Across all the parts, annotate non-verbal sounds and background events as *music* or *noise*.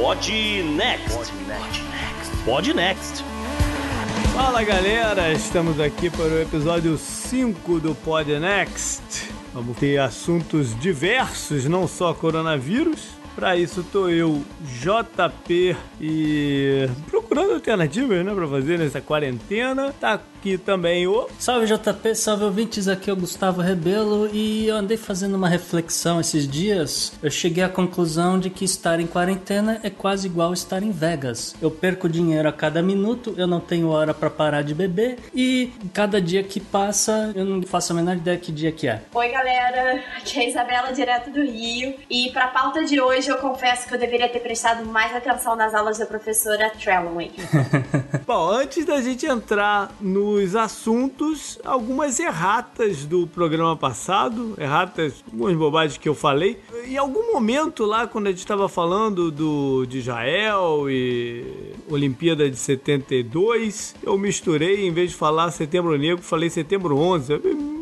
Pod Next. Pod Next. Fala galera, estamos aqui para o episódio 5 do Pod Next. Vamos ter assuntos diversos, não só coronavírus. Para isso tô eu, JP e procurando alternativas, né, para fazer nessa quarentena. Tá aqui também o. Salve JP, salve ouvintes, aqui é o Gustavo Rebelo e eu andei fazendo uma reflexão esses dias. Eu cheguei à conclusão de que estar em quarentena é quase igual estar em Vegas. Eu perco dinheiro a cada minuto, eu não tenho hora para parar de beber e cada dia que passa eu não faço a menor ideia que dia que é. Oi galera, aqui é a Isabela direto do Rio e para a pauta de hoje eu confesso que eu deveria ter prestado mais atenção nas aulas da professora *laughs* Bom, antes da gente entrar no os assuntos, algumas erratas do programa passado, erratas, algumas bobagens que eu falei. Em algum momento lá, quando a gente estava falando do, de Israel e Olimpíada de 72, eu misturei, em vez de falar Setembro Negro, falei Setembro 11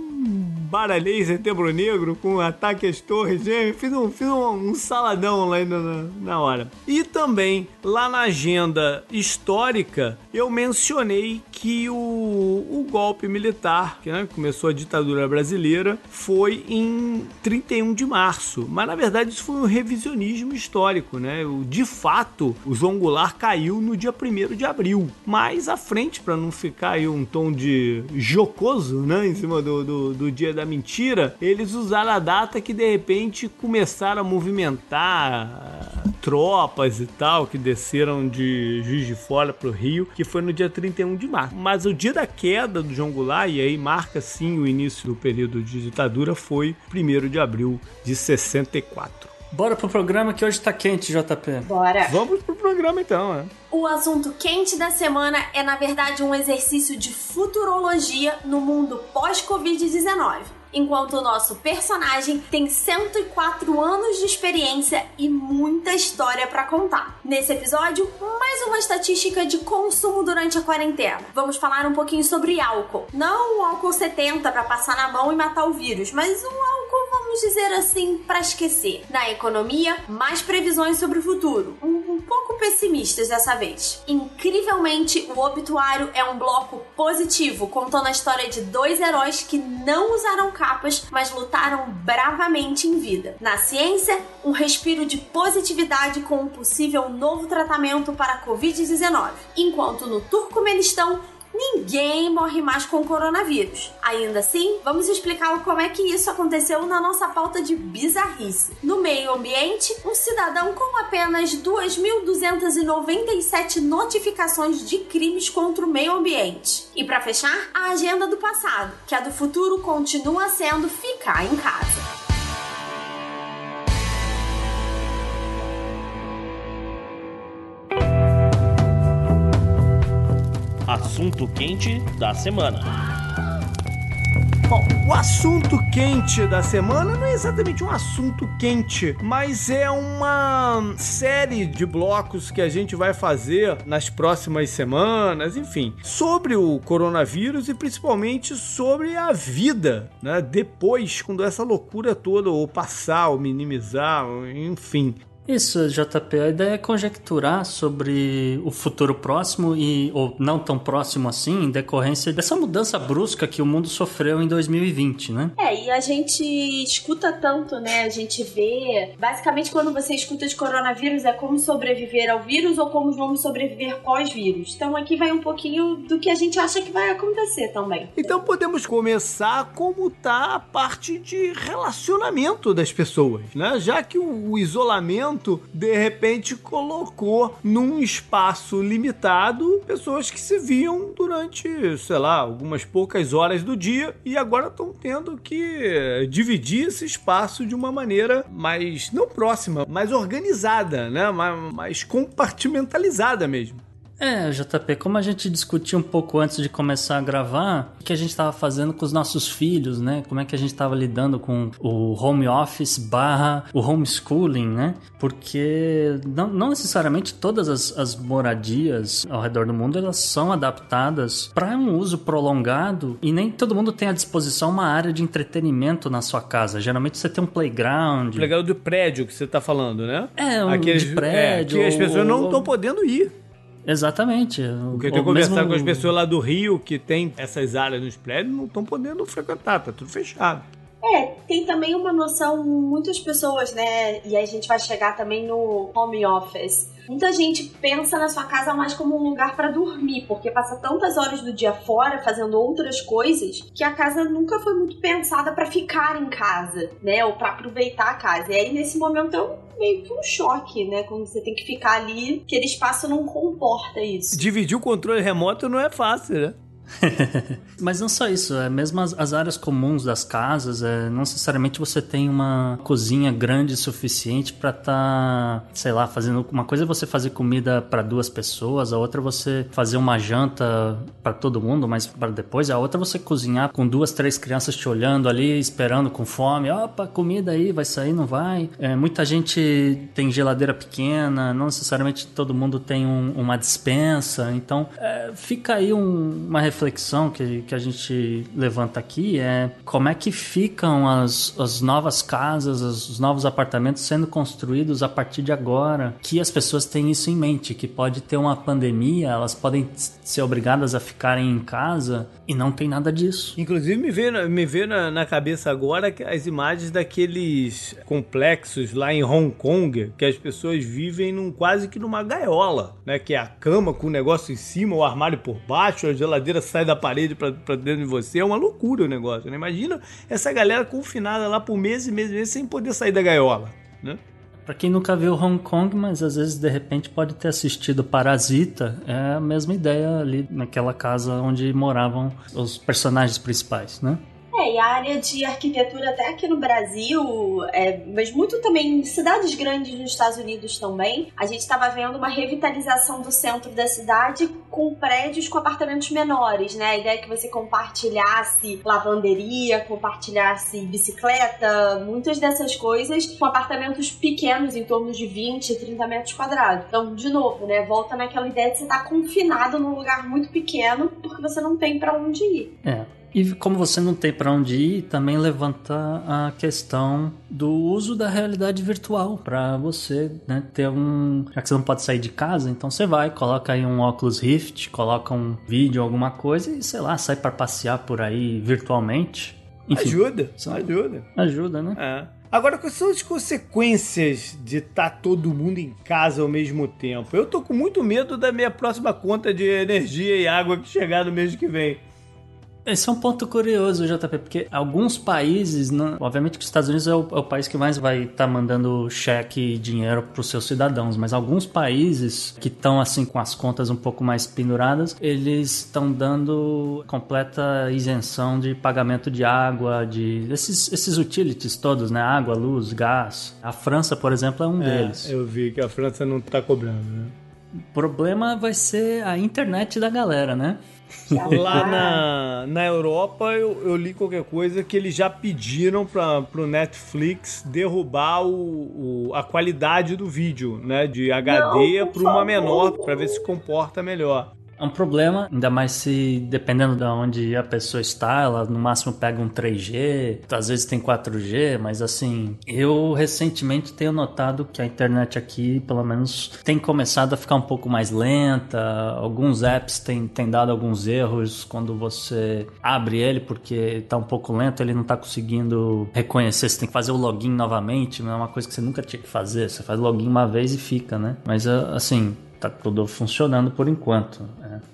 baralhei Setembro Negro com ataque às torres gêmeas. Fiz um, fiz um, um saladão lá na, na hora. E também, lá na agenda histórica, eu mencionei que o, o golpe militar, que né, começou a ditadura brasileira, foi em 31 de março. Mas na verdade isso foi um revisionismo histórico, né? De fato, o João Goulart caiu no dia 1 de abril. Mais à frente, para não ficar aí um tom de jocoso, né? Em cima do, do, do dia da mentira, eles usaram a data que de repente começaram a movimentar tropas e tal que desceram de Juiz de Fora para o Rio, que foi no dia 31 de março. Mas o dia da queda do João Goulart, e aí marca sim o início do período de ditadura, foi 1 de abril de 64. Bora pro programa que hoje tá quente, JP. Bora. Vamos pro programa então, né? O assunto quente da semana é, na verdade, um exercício de futurologia no mundo pós-Covid-19 enquanto o nosso personagem tem 104 anos de experiência e muita história para contar. Nesse episódio, mais uma estatística de consumo durante a quarentena. Vamos falar um pouquinho sobre álcool. Não o álcool 70 para passar na mão e matar o vírus, mas um álcool, vamos dizer assim, para esquecer. Na economia, mais previsões sobre o futuro. Um, um pouco pessimistas dessa vez. Incrivelmente, o obituário é um bloco positivo, contando a história de dois heróis que não usaram capas, mas lutaram bravamente em vida. Na ciência, um respiro de positividade com um possível novo tratamento para a Covid-19. Enquanto no Turcomenistão, ninguém morre mais com coronavírus. Ainda assim, vamos explicar como é que isso aconteceu na nossa pauta de bizarrice. No meio ambiente, um cidadão com apenas 2.297 notificações de crimes contra o meio ambiente. E para fechar, a agenda do passado, que a do futuro continua sendo ficar em casa. Assunto quente da semana. Bom, o assunto quente da semana não é exatamente um assunto quente, mas é uma série de blocos que a gente vai fazer nas próximas semanas, enfim, sobre o coronavírus e principalmente sobre a vida, né? Depois, quando essa loucura toda ou passar, ou minimizar, enfim, isso, JP, a ideia é conjecturar sobre o futuro próximo e ou não tão próximo assim, em decorrência dessa mudança brusca que o mundo sofreu em 2020, né? É, e a gente escuta tanto, né? A gente vê, basicamente quando você escuta de coronavírus é como sobreviver ao vírus ou como vamos sobreviver pós-vírus. Então aqui vai um pouquinho do que a gente acha que vai acontecer também. Então podemos começar como tá a parte de relacionamento das pessoas, né? Já que o isolamento de repente colocou num espaço limitado pessoas que se viam durante, sei lá, algumas poucas horas do dia e agora estão tendo que dividir esse espaço de uma maneira mais não próxima, mais organizada, né? Mais, mais compartimentalizada mesmo. É, JP, como a gente discutiu um pouco antes de começar a gravar, o que a gente estava fazendo com os nossos filhos, né? Como é que a gente estava lidando com o home office barra o homeschooling, né? Porque não, não necessariamente todas as, as, moradias ao redor do mundo elas são adaptadas para um uso prolongado e nem todo mundo tem à disposição uma área de entretenimento na sua casa. Geralmente você tem um playground. Playground do prédio que você está falando, né? É, um Aqueles, de prédio. É, que as pessoas ou, não estão podendo ir. Exatamente. Porque eu tenho conversado mesmo... com as pessoas lá do Rio que tem essas áreas nos prédios não estão podendo frequentar, tá tudo fechado. É, tem também uma noção, muitas pessoas, né? E a gente vai chegar também no home office. Muita gente pensa na sua casa mais como um lugar para dormir, porque passa tantas horas do dia fora fazendo outras coisas que a casa nunca foi muito pensada para ficar em casa, né? Ou para aproveitar a casa. E aí nesse momento é um meio que um choque, né? Quando você tem que ficar ali, aquele espaço não comporta isso. Dividir o controle remoto não é fácil, né? *laughs* Mas não só isso, é mesmo as, as áreas comuns das casas, é, não necessariamente você tem uma cozinha grande o suficiente para estar, tá, sei lá, fazendo uma coisa é você fazer comida para duas pessoas, a outra é você fazer uma janta para todo mundo, mas para depois, a outra é você cozinhar com duas, três crianças te olhando ali, esperando com fome, opa, comida aí, vai sair, não vai. É, muita gente tem geladeira pequena, não necessariamente todo mundo tem um, uma dispensa, então é, fica aí um, uma reflexão reflexão que, que a gente levanta aqui é como é que ficam as, as novas casas, os novos apartamentos sendo construídos a partir de agora, que as pessoas têm isso em mente, que pode ter uma pandemia, elas podem ser obrigadas a ficarem em casa e não tem nada disso. Inclusive me vê, me vê na, na cabeça agora as imagens daqueles complexos lá em Hong Kong, que as pessoas vivem num quase que numa gaiola, né? Que é a cama com o negócio em cima, o armário por baixo, a geladeira sai da parede para dentro de você. É uma loucura o negócio, né? Imagina essa galera confinada lá por meses e meses, meses sem poder sair da gaiola, né? Pra quem nunca viu Hong Kong, mas às vezes de repente pode ter assistido Parasita, é a mesma ideia ali naquela casa onde moravam os personagens principais, né? É, e a área de arquitetura até aqui no Brasil, é, mas muito também em cidades grandes nos Estados Unidos também, a gente estava vendo uma revitalização do centro da cidade com prédios com apartamentos menores, né? A ideia é que você compartilhasse lavanderia, compartilhasse bicicleta, muitas dessas coisas com apartamentos pequenos, em torno de 20, 30 metros quadrados. Então, de novo, né? Volta naquela ideia de você estar tá confinado num lugar muito pequeno porque você não tem para onde ir. É. E como você não tem para onde ir, também levanta a questão do uso da realidade virtual para você né, ter um. Já que você não pode sair de casa, então você vai, coloca aí um óculos Rift, coloca um vídeo, alguma coisa e sei lá, sai para passear por aí virtualmente. Enfim, ajuda, só ajuda. Ajuda, né? É. Agora, quais são as consequências de estar tá todo mundo em casa ao mesmo tempo? Eu tô com muito medo da minha próxima conta de energia e água que chegar no mês que vem. Esse é um ponto curioso, JP, porque alguns países, não, obviamente que os Estados Unidos é o, é o país que mais vai estar tá mandando cheque e dinheiro para os seus cidadãos, mas alguns países que estão assim com as contas um pouco mais penduradas, eles estão dando completa isenção de pagamento de água, de esses, esses utilities todos, né? Água, luz, gás. A França, por exemplo, é um é, deles. Eu vi que a França não está cobrando, né? O problema vai ser a internet da galera, né? *laughs* Lá na, na Europa eu, eu, li qualquer coisa que eles já pediram para o Netflix derrubar o, o, a qualidade do vídeo, né? De HD para uma menor, para ver se comporta melhor. É um problema, ainda mais se dependendo de onde a pessoa está, ela no máximo pega um 3G, às vezes tem 4G, mas assim, eu recentemente tenho notado que a internet aqui, pelo menos, tem começado a ficar um pouco mais lenta. Alguns apps têm, têm dado alguns erros quando você abre ele, porque está um pouco lento, ele não está conseguindo reconhecer. Você tem que fazer o login novamente, não é uma coisa que você nunca tinha que fazer. Você faz login uma vez e fica, né? Mas assim, tá tudo funcionando por enquanto.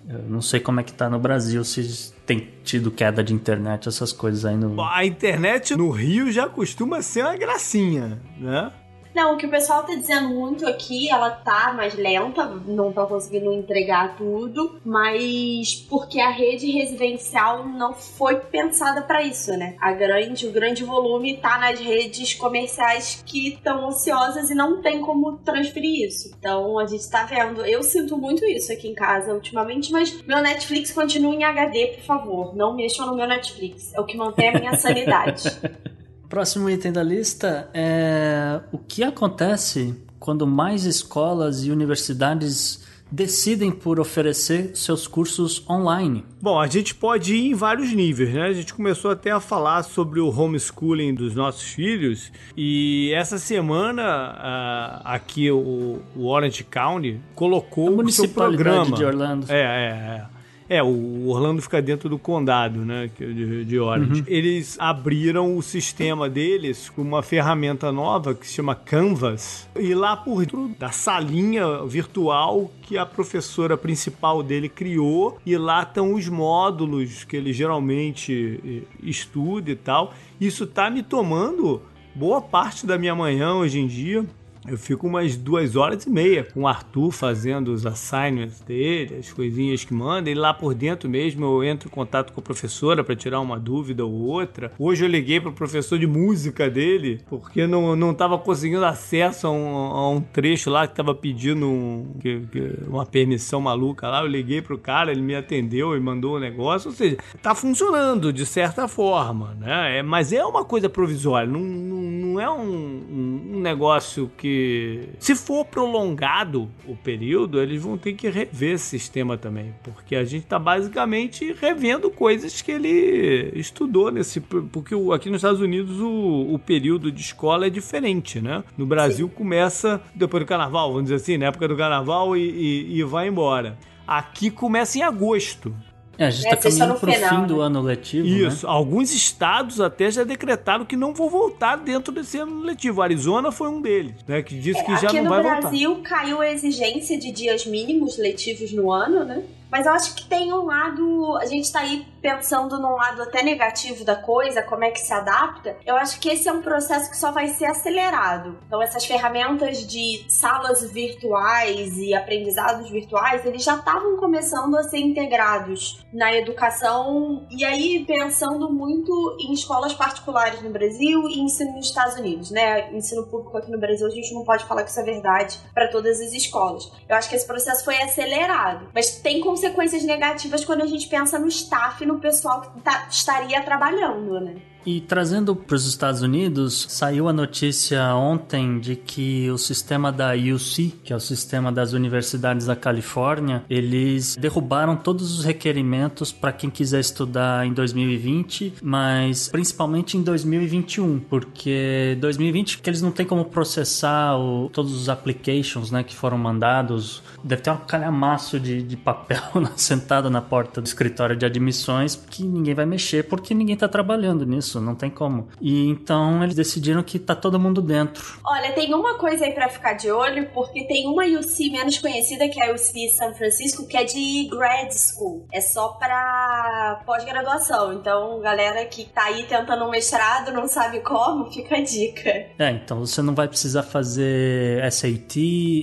Eu não sei como é que tá no Brasil, se tem tido queda de internet, essas coisas aí no. A internet no Rio já costuma ser uma gracinha, né? Não, o que o pessoal tá dizendo muito aqui, ela tá mais lenta, não tá conseguindo entregar tudo, mas porque a rede residencial não foi pensada para isso, né? A grande, o grande volume tá nas redes comerciais que estão ociosas e não tem como transferir isso. Então a gente tá vendo. Eu sinto muito isso aqui em casa ultimamente, mas meu Netflix continua em HD, por favor. Não mexam no meu Netflix. É o que mantém a minha sanidade. *laughs* Próximo item da lista é o que acontece quando mais escolas e universidades decidem por oferecer seus cursos online. Bom, a gente pode ir em vários níveis, né? A gente começou até a falar sobre o homeschooling dos nossos filhos e essa semana uh, aqui o, o, Orange County colocou o seu programa de Orlando. É, é, é. É, o Orlando fica dentro do condado, né, de, de Orange. Uhum. Eles abriram o sistema deles com uma ferramenta nova que se chama Canvas. E lá por dentro da salinha virtual que a professora principal dele criou, e lá estão os módulos que ele geralmente eh, estuda e tal. Isso tá me tomando boa parte da minha manhã hoje em dia. Eu fico umas duas horas e meia com o Arthur fazendo os assignments dele, as coisinhas que manda. E lá por dentro mesmo eu entro em contato com a professora para tirar uma dúvida ou outra. Hoje eu liguei para o professor de música dele, porque não, não tava conseguindo acesso a um, a um trecho lá que tava pedindo um, que, que, uma permissão maluca lá. Eu liguei pro cara, ele me atendeu e mandou o um negócio. Ou seja, tá funcionando de certa forma, né? É, mas é uma coisa provisória, não, não, não é um, um negócio que se for prolongado o período, eles vão ter que rever esse sistema também, porque a gente está basicamente revendo coisas que ele estudou nesse. Porque aqui nos Estados Unidos o, o período de escola é diferente, né? No Brasil Sim. começa depois do carnaval, vamos dizer assim, na época do carnaval e, e, e vai embora. Aqui começa em agosto. É, a gente está é, caminhando para o fim né? do ano letivo. Né? Isso. Né? Alguns estados até já decretaram que não vão voltar dentro desse ano letivo. A Arizona foi um deles, né? Que disse é, que já não vai voltar. Aqui no Brasil caiu a exigência de dias mínimos letivos no ano, né? Mas eu acho que tem um lado. A gente tá aí pensando num lado até negativo da coisa, como é que se adapta. Eu acho que esse é um processo que só vai ser acelerado. Então, essas ferramentas de salas virtuais e aprendizados virtuais, eles já estavam começando a ser integrados na educação. E aí, pensando muito em escolas particulares no Brasil e ensino nos Estados Unidos, né? Ensino público aqui no Brasil, a gente não pode falar que isso é verdade para todas as escolas. Eu acho que esse processo foi acelerado. Mas tem como consequências negativas quando a gente pensa no staff, no pessoal que tá, estaria trabalhando, né? E trazendo para os Estados Unidos, saiu a notícia ontem de que o sistema da UC, que é o sistema das universidades da Califórnia, eles derrubaram todos os requerimentos para quem quiser estudar em 2020, mas principalmente em 2021, porque 2020 que eles não têm como processar o, todos os applications, né, que foram mandados. Deve ter um calhamaço de, de papel *laughs* sentado na porta do escritório de admissões que ninguém vai mexer porque ninguém está trabalhando nisso isso, não tem como. E então eles decidiram que tá todo mundo dentro. Olha, tem uma coisa aí para ficar de olho, porque tem uma UC menos conhecida que é a UC São Francisco, que é de grad school. É só para pós-graduação. Então, galera que tá aí tentando um mestrado, não sabe como, *laughs* fica a dica. É, então você não vai precisar fazer SAT,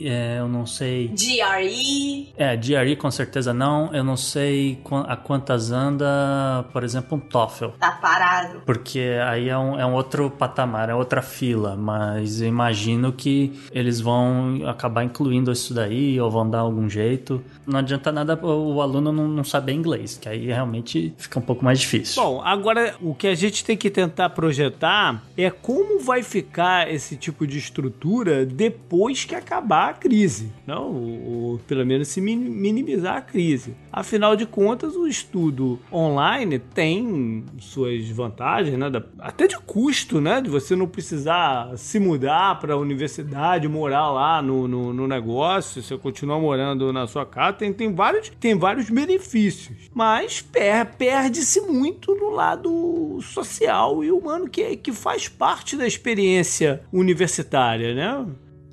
é, eu não sei. GRE. É, GRE com certeza não. Eu não sei a quantas anda, por exemplo, um TOEFL. Tá parado. Porque porque aí é um, é um outro patamar, é outra fila, mas eu imagino que eles vão acabar incluindo isso daí ou vão dar algum jeito. Não adianta nada o aluno não, não saber inglês, que aí realmente fica um pouco mais difícil. Bom, agora o que a gente tem que tentar projetar é como vai ficar esse tipo de estrutura depois que acabar a crise, não? Ou, ou pelo menos se minimizar a crise. Afinal de contas, o estudo online tem suas vantagens né? Da, até de custo, né? De você não precisar se mudar para a universidade, morar lá no, no, no, negócio, você continuar morando na sua casa, tem, tem, vários, tem vários benefícios. Mas per, perde-se muito no lado social e humano que, que faz parte da experiência universitária, né?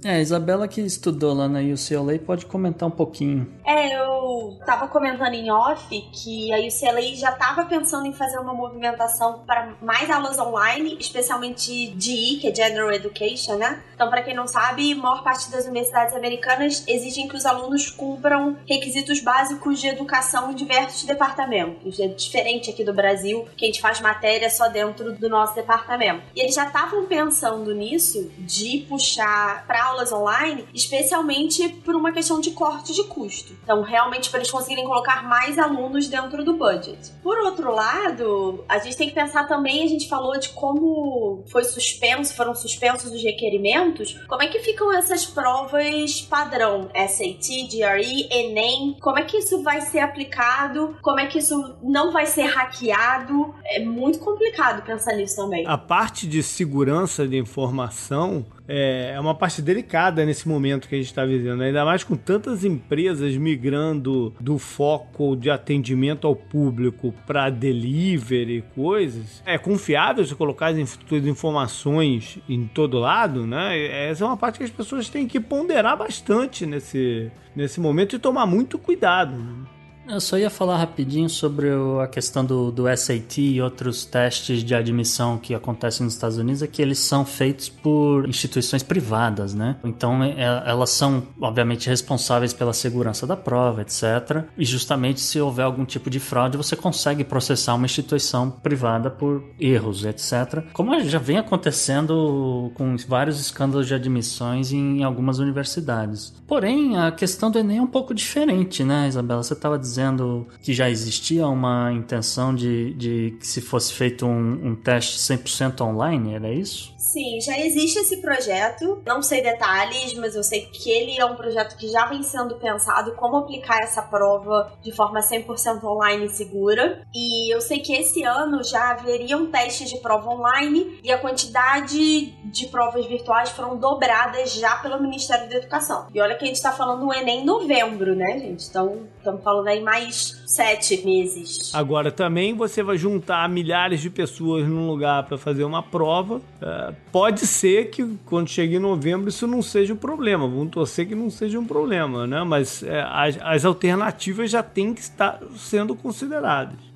É, a Isabela que estudou lá na UCLA pode comentar um pouquinho. É, eu tava comentando em off que a UCLA já tava pensando em fazer uma movimentação para mais aulas online, especialmente de que é General Education, né? Então, para quem não sabe, a maior parte das universidades americanas exigem que os alunos cumpram requisitos básicos de educação em diversos departamentos. É diferente aqui do Brasil, que a gente faz matéria só dentro do nosso departamento. E eles já estavam pensando nisso, de puxar para aulas online, especialmente por uma questão de corte de custo. Então, realmente, para eles conseguirem colocar mais alunos dentro do budget. Por outro lado, a gente tem que pensar também, a gente falou de como foi suspenso, foram suspensos os requerimentos, como é que ficam essas provas padrão, SAT, GRE, ENEM, como é que isso vai ser aplicado, como é que isso não vai ser hackeado, é muito complicado pensar nisso também. A parte de segurança de informação é, é uma parte delicada nesse momento que a gente está vivendo, ainda mais com tantas empresas migrando do foco de atendimento ao público para delivery, coisas. É confiável se colocar as informações em todo lado, né? Essa é uma parte que as pessoas têm que ponderar bastante nesse, nesse momento e tomar muito cuidado. Eu só ia falar rapidinho sobre a questão do, do SAT e outros testes de admissão que acontecem nos Estados Unidos, é que eles são feitos por instituições privadas, né? Então é, elas são, obviamente, responsáveis pela segurança da prova, etc. E justamente se houver algum tipo de fraude, você consegue processar uma instituição privada por erros, etc. Como já vem acontecendo com vários escândalos de admissões em algumas universidades. Porém, a questão do Enem é um pouco diferente, né, Isabela? Você estava dizendo dizendo que já existia uma intenção de, de que se fosse feito um, um teste 100% online, era isso? Sim, já existe esse projeto. Não sei detalhes, mas eu sei que ele é um projeto que já vem sendo pensado como aplicar essa prova de forma 100% online e segura. E eu sei que esse ano já haveriam testes de prova online e a quantidade de provas virtuais foram dobradas já pelo Ministério da Educação. E olha que a gente está falando do Enem em novembro, né, gente? Então, estamos falando aí mais sete meses. Agora, também você vai juntar milhares de pessoas num lugar para fazer uma prova. É, pode ser que quando chegue em novembro isso não seja um problema. Vamos torcer que não seja um problema, né? Mas é, as, as alternativas já têm que estar sendo consideradas.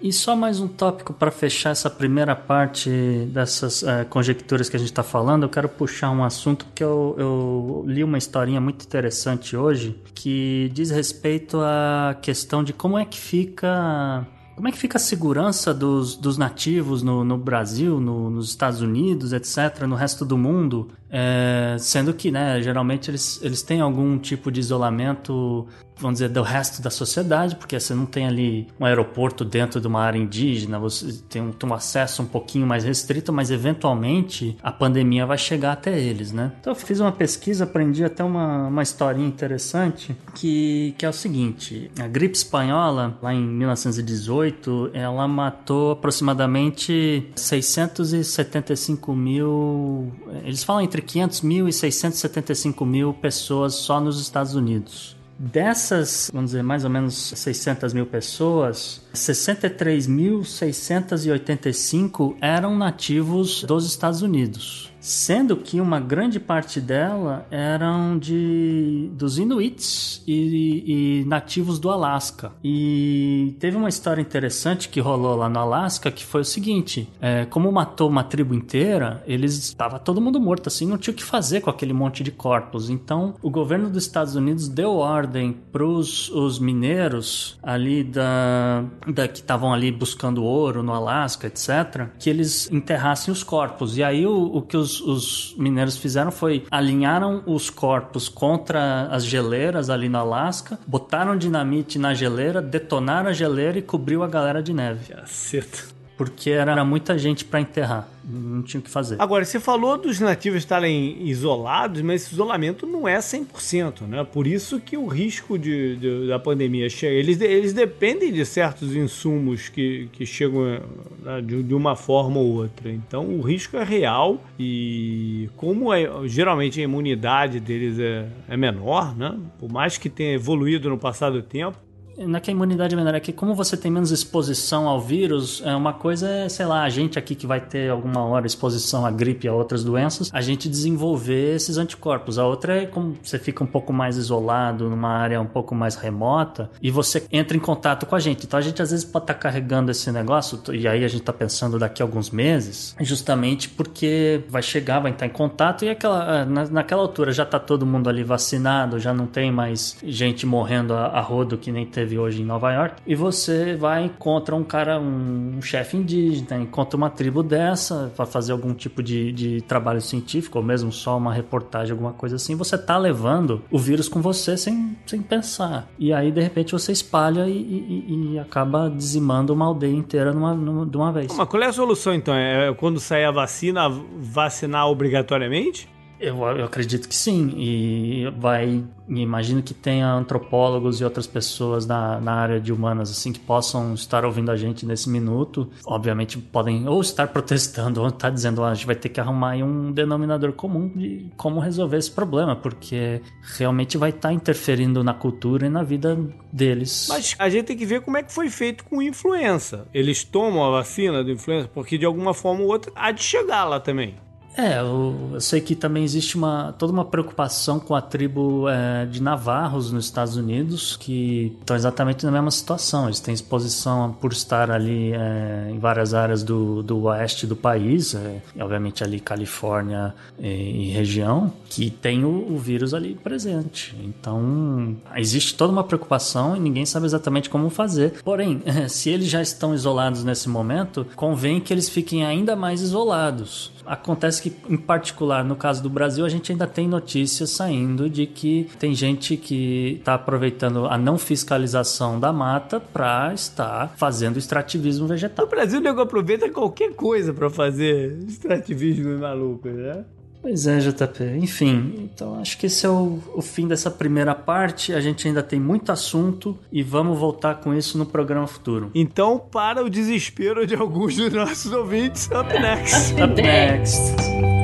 E só mais um tópico para fechar essa primeira parte dessas é, conjecturas que a gente está falando. Eu quero puxar um assunto que eu, eu, li uma historinha muito interessante hoje que diz respeito à questão de como é que fica como é que fica a segurança dos, dos nativos no, no Brasil, no, nos Estados Unidos, etc., no resto do mundo? É, sendo que, né, geralmente eles, eles têm algum tipo de isolamento vamos dizer, do resto da sociedade, porque você não tem ali um aeroporto dentro de uma área indígena, você tem um, tem um acesso um pouquinho mais restrito, mas eventualmente a pandemia vai chegar até eles, né? Então eu fiz uma pesquisa, aprendi até uma, uma historinha interessante, que, que é o seguinte, a gripe espanhola, lá em 1918, ela matou aproximadamente 675 mil, eles falam entre 500 mil e 675 mil pessoas só nos Estados Unidos. Dessas, vamos dizer, mais ou menos 600 mil pessoas, 63.685 eram nativos dos Estados Unidos sendo que uma grande parte dela eram de dos Inuits e, e, nativos do Alasca. E teve uma história interessante que rolou lá no Alasca que foi o seguinte: é, como matou uma tribo inteira, eles estava todo mundo morto assim, não tinha o que fazer com aquele monte de corpos. Então o governo dos Estados Unidos deu ordem para os mineiros ali da, da que estavam ali buscando ouro no Alasca, etc, que eles enterrassem os corpos. E aí o, o que os os, mineiros fizeram foi alinharam os corpos contra as geleiras ali no Alasca, botaram dinamite na geleira, detonaram a geleira e cobriu a galera de neve. Caceta porque era muita gente para enterrar, não tinha o que fazer. Agora, você falou dos nativos estarem isolados, mas esse isolamento não é 100%, né? Por isso que o risco de, de da pandemia chega. Eles, eles dependem de certos insumos que, que chegam né, de, de, uma forma ou outra. Então, o risco é real e como é, geralmente a imunidade deles é, é menor, né? Por mais que tenha evoluído no passado tempo, não é que a imunidade é menor, é que como você tem menos exposição ao vírus, é uma coisa é, sei lá, a gente aqui que vai ter alguma hora exposição à gripe e a outras doenças, a gente desenvolver esses anticorpos. A outra é como você fica um pouco mais isolado, numa área um pouco mais remota, e você entra em contato com a gente. Então a gente às vezes pode estar tá carregando esse negócio, e aí a gente está pensando daqui a alguns meses, justamente porque vai chegar, vai estar em contato, e aquela, naquela altura já está todo mundo ali vacinado, já não tem mais gente morrendo a, a rodo que nem teve hoje em Nova York, e você vai encontra um cara, um, um chefe indígena, encontra uma tribo dessa, para fazer algum tipo de, de trabalho científico, ou mesmo só uma reportagem, alguma coisa assim, você tá levando o vírus com você sem, sem pensar. E aí, de repente, você espalha e, e, e acaba dizimando uma aldeia inteira numa, numa, de uma vez. Mas qual é a solução, então? É quando sair a vacina, vacinar obrigatoriamente? Eu, eu, acredito que sim. E vai. Imagino que tenha antropólogos e outras pessoas na, na área de humanas assim que possam estar ouvindo a gente nesse minuto. Obviamente podem ou estar *laughs* protestando ou estar dizendo ah, a gente vai ter que arrumar um denominador comum de como resolver esse problema, porque realmente vai estar interferindo na cultura e na vida deles. Mas a gente tem que ver como é que foi feito com influenza. Eles tomam a vacina do influenza porque de alguma forma ou outra há de chegar lá também. É, eu, eu, sei que também existe uma, toda uma preocupação com a tribo é, de Navarros nos Estados Unidos, que estão exatamente na mesma situação. Eles têm exposição por estar ali é, em várias áreas do, do oeste do país, é, obviamente ali Califórnia e, e região, que tem o, o, vírus ali presente. Então, existe toda uma preocupação e ninguém sabe exatamente como fazer. Porém, *laughs* se eles já estão isolados nesse momento, convém que eles fiquem ainda mais isolados. Acontece que, em particular, no caso do Brasil, a gente ainda tem notícias saindo de que tem gente que está aproveitando a não fiscalização da mata para estar fazendo extrativismo vegetal. No Brasil, o nego aproveita qualquer coisa para fazer extrativismo maluco, né? Pois é, JP. Enfim, então acho que esse é o, o, fim dessa primeira parte. A gente ainda tem muito assunto e vamos voltar com isso no programa futuro. Então, para o desespero de alguns dos nossos ouvintes, up next. up next.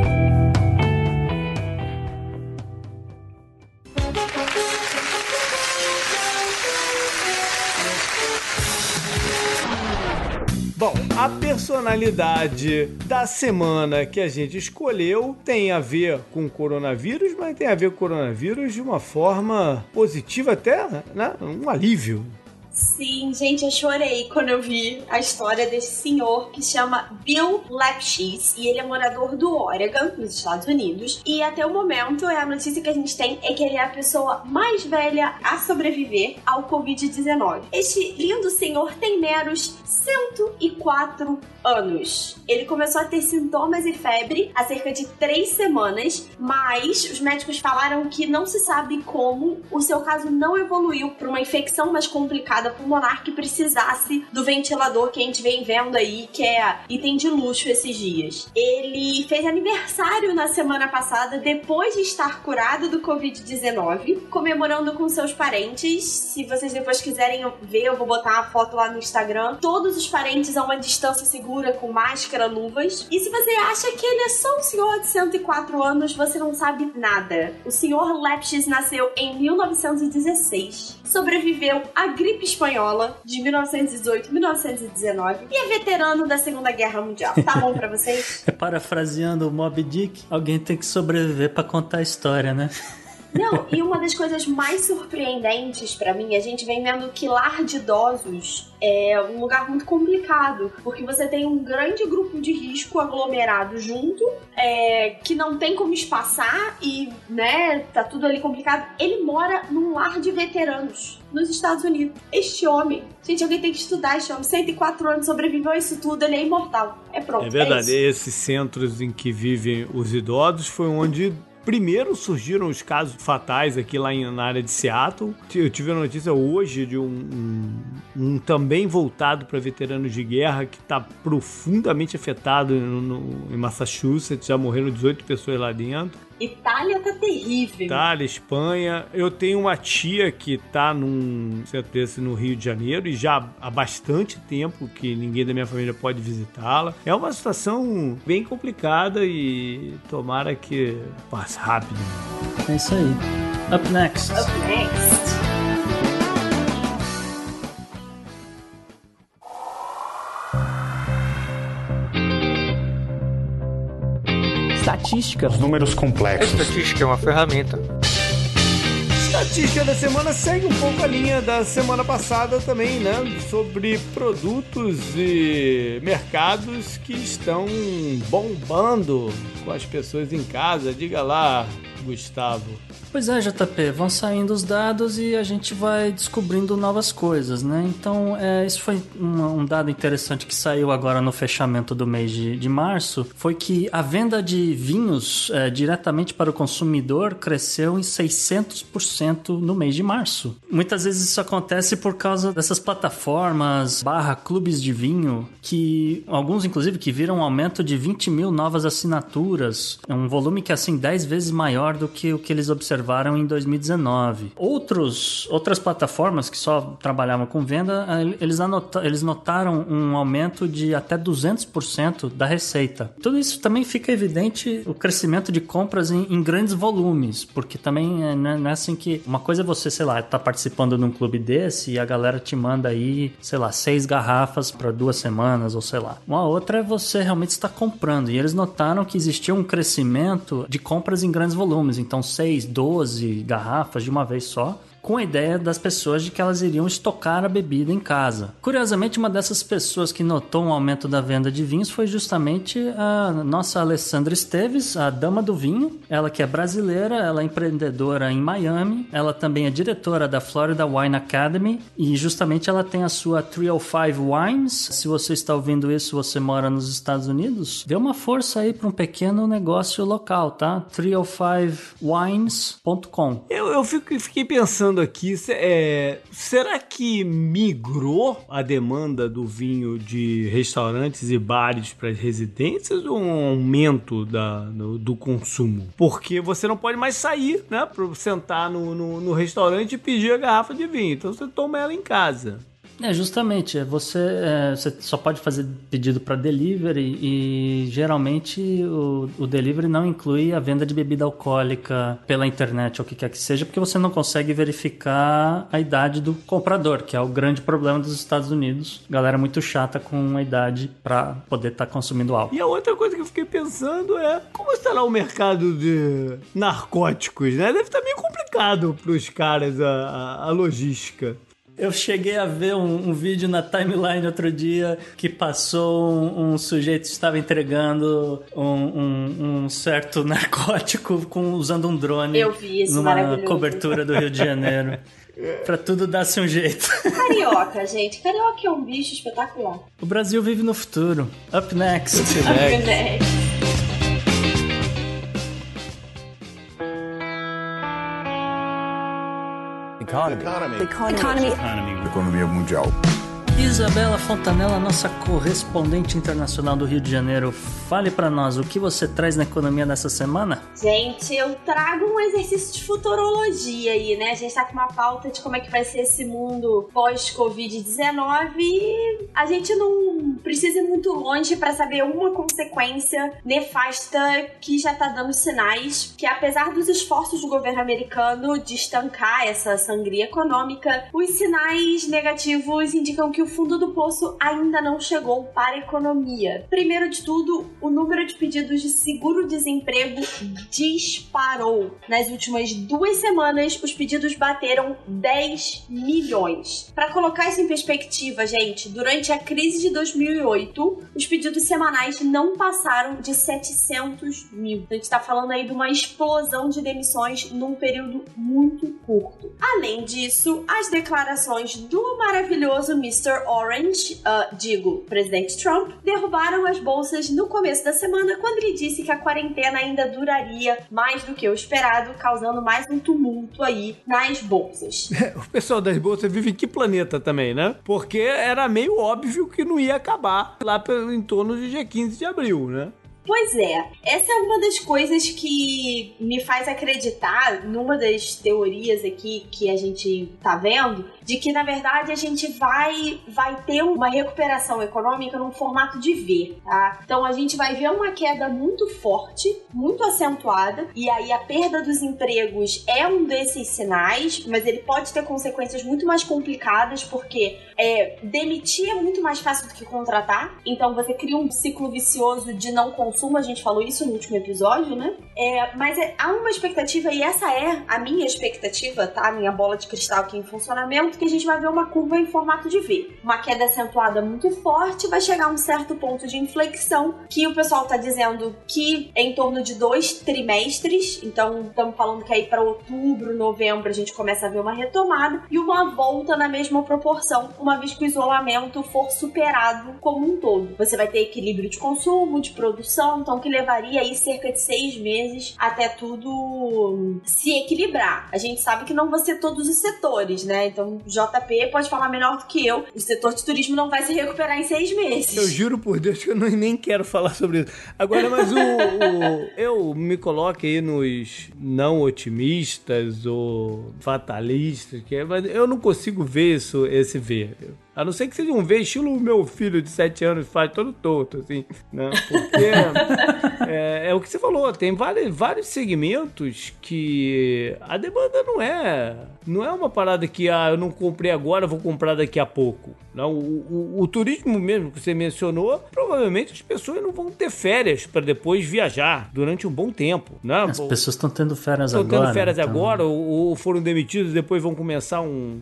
Bom, a personalidade da semana que a gente escolheu tem a ver com coronavírus, mas tem a ver com o coronavírus de uma forma positiva até, né? Um alívio. Sim, gente, eu chorei quando eu vi a história desse senhor que chama Bill Lepschitz e ele é morador do Oregon, nos Estados Unidos. E até o momento, a notícia que a gente tem é que ele é a pessoa mais velha a sobreviver ao Covid-19. Este lindo senhor tem meros 104 anos. Ele começou a ter sintomas e febre há cerca de três semanas, mas os médicos falaram que não se sabe como o seu caso não evoluiu para uma infecção mais complicada pulmonar que precisasse do ventilador que a gente vem vendo aí, que é item de luxo esses dias. Ele fez aniversário na semana passada, depois de estar curado do Covid-19, comemorando com seus parentes. Se vocês depois quiserem ver, eu vou botar uma foto lá no Instagram. Todos os parentes a uma distância segura com máscara, luvas. E se você acha que ele é só um senhor de 104 anos, você não sabe nada. O senhor Lepches nasceu em 1916, sobreviveu à gripe espanhola de 1918-1919 e é veterano da Segunda Guerra Mundial. Tá bom para vocês? *laughs* É parafraseando o Mob Dick, alguém tem que sobreviver para contar a história, né? Não, e uma das coisas mais surpreendentes para mim, a gente vem vendo que lar de idosos é um lugar muito complicado, porque você tem um grande grupo de risco aglomerado junto, é, que não tem como espaçar e, né, tá tudo ali complicado. Ele mora num lar de veteranos nos Estados Unidos. Este homem, gente, alguém tem que estudar este homem. 104 anos, sobreviveu a isso tudo, ele é imortal. É pronto. É verdade, é esses centros em que vivem os idosos foi onde Primeiro surgiram os casos fatais aqui lá em, na área de Seattle. Eu tive a notícia hoje de um, um, um também voltado para veteranos de guerra que está profundamente afetado no, no, em Massachusetts. Já morreram 18 pessoas lá dentro. Itália tá terrível. Itália, Espanha. Eu tenho uma tia que tá num centro desse no Rio de Janeiro e já há bastante tempo que ninguém da minha família pode visitá-la. É uma situação bem complicada e tomara que passe rápido. É isso aí. Up next. Up next. Estatística. Os números complexos. A estatística é uma ferramenta. Estatística da semana segue um pouco a linha da semana passada também, né? Sobre produtos e mercados que estão bombando com as pessoas em casa. Diga lá, Gustavo. Pois é, JP, vão saindo os dados e a gente vai descobrindo novas coisas, né? Então, é, isso foi um, um, dado interessante que saiu agora no fechamento do mês de, de março, foi que a venda de vinhos é, diretamente para o consumidor cresceu em 600% no mês de março. Muitas vezes isso acontece por causa dessas plataformas barra clubes de vinho, que alguns, inclusive, que viram um aumento de 20 mil novas assinaturas, um volume que é, assim, 10 vezes maior do que o que eles observaram observaram em 2019. Outros, outras plataformas que só trabalhavam com venda, eh, eles, anota, eles notaram um aumento de até 200% da receita. Tudo isso também fica evidente o crescimento de compras em, em grandes volumes, porque também é, né, não é assim que uma coisa é você, sei lá, tá participando de um clube desse e a galera te manda aí, sei lá, seis garrafas para duas semanas ou sei lá. Uma outra é você realmente estar comprando e eles notaram que existia um crescimento de compras em grandes volumes, então seis, 12 12 garrafas de uma vez só com a ideia das pessoas de que elas iriam estocar a bebida em casa. Curiosamente, uma dessas pessoas que notou um aumento da venda de vinhos foi justamente a nossa Alessandra Esteves, a dama do vinho. Ela que é brasileira, ela é empreendedora em Miami, ela também é diretora da Florida Wine Academy e justamente ela tem a sua 305 Wines. Se você está ouvindo isso, você mora nos Estados Unidos, dê uma força aí para um pequeno negócio local, tá? 305wines.com. Eu, eu fico, fiquei pensando pensando aqui, é, será que migrou a demanda do vinho de restaurantes e bares para as residências ou um aumento da, no, do consumo? Porque você não pode mais sair, né, para sentar no, no, no restaurante e pedir a garrafa de vinho. Então você toma ela em casa. É, justamente. É, você, é, você só pode fazer pedido para delivery e geralmente o, o, delivery não inclui a venda de bebida alcoólica pela internet ou o que quer que seja, porque você não consegue verificar a idade do comprador, que é o grande problema dos Estados Unidos. Galera muito chata com a idade para poder estar tá consumindo álcool. E a outra coisa que eu fiquei pensando é como estará o mercado de narcóticos, né? Deve estar meio complicado para os caras a, a, a logística. Eu cheguei a ver um, um, vídeo na timeline outro dia que passou um, um sujeito estava entregando um, um, certo *laughs* narcótico com, usando um drone Eu vi isso, numa cobertura do Rio de Janeiro. *laughs* pra tudo dar-se um jeito. Carioca, gente. Carioca é um bicho espetacular. O Brasil vive no futuro. Up next. Up next. Economia mundial. Isabela Fontanella, nossa correspondente internacional do Rio de Janeiro, fale para nós o que você traz na economia dessa semana? Gente, eu trago um exercício de futurologia aí, né? A gente tá com uma pauta de como é que vai ser esse mundo pós-Covid-19 e a gente não precisa ir muito longe para saber uma consequência nefasta que já tá dando sinais que apesar dos esforços do governo americano de estancar essa sangria econômica, os sinais negativos indicam que o fundo do poço ainda não chegou para a economia. Primeiro de tudo, o número de pedidos de seguro-desemprego disparou. Nas últimas duas semanas, os pedidos bateram 10 milhões. Para colocar isso em perspectiva, gente, durante a crise de 2008, os pedidos semanais não passaram de 700 mil. A gente está falando aí de uma explosão de demissões num período muito curto. Além disso, as declarações do maravilhoso Mr. Orange, uh, digo, presidente Trump, derrubaram as bolsas no começo da semana quando ele disse que a quarentena ainda duraria mais do que o esperado, causando mais um tumulto aí nas bolsas. *laughs* o pessoal das bolsas vive em que planeta também, né? Porque era meio óbvio que não ia acabar lá em torno de dia 15 de abril, né? Pois é, essa é uma das coisas que me faz acreditar, numa das teorias aqui que a gente tá vendo, de que na verdade a gente vai vai ter uma recuperação econômica num formato de V, tá? Então a gente vai ver uma queda muito forte, muito acentuada, e aí a perda dos empregos é um desses sinais, mas ele pode ter consequências muito mais complicadas porque é, demitir é muito mais fácil do que contratar, então você cria um ciclo vicioso de não consumo, a gente falou isso no último episódio, né? É, mas é, há uma expectativa, e essa é a minha expectativa, tá? Minha bola de cristal aqui em funcionamento, que a gente vai ver uma curva em formato de V. Uma queda acentuada muito forte, vai chegar a um certo ponto de inflexão, que o pessoal tá dizendo que é em torno de dois trimestres, então estamos falando que aí para outubro, novembro, a gente começa a ver uma retomada e uma volta na mesma proporção, uma vez que o isolamento for superado como um todo. Você vai ter equilíbrio de consumo, de produção, então que levaria aí cerca de seis meses até tudo se equilibrar. A gente sabe que não vão ser todos os setores, né? Então, JP pode falar melhor do que eu. O setor de turismo não vai se recuperar em seis meses. Eu juro por Deus que eu não, nem quero falar sobre isso. Agora, mas o, o eu me coloco aí nos não otimistas ou fatalistas, que é, mas eu não consigo ver isso, esse ver. A não ser que seja um V estilo o meu filho de 7 anos faz todo torto, assim, né? Porque *laughs* é, é, o que você falou, tem vários, vários segmentos que a demanda não é não é uma parada que ah, eu não comprei agora, vou comprar daqui a pouco. Não, o, o, o turismo mesmo que você mencionou, provavelmente as pessoas não vão ter férias para depois viajar durante um bom tempo. Né? As pessoas estão tendo férias agora. Estão tendo férias então... agora ou, ou, foram demitidos e depois vão começar um,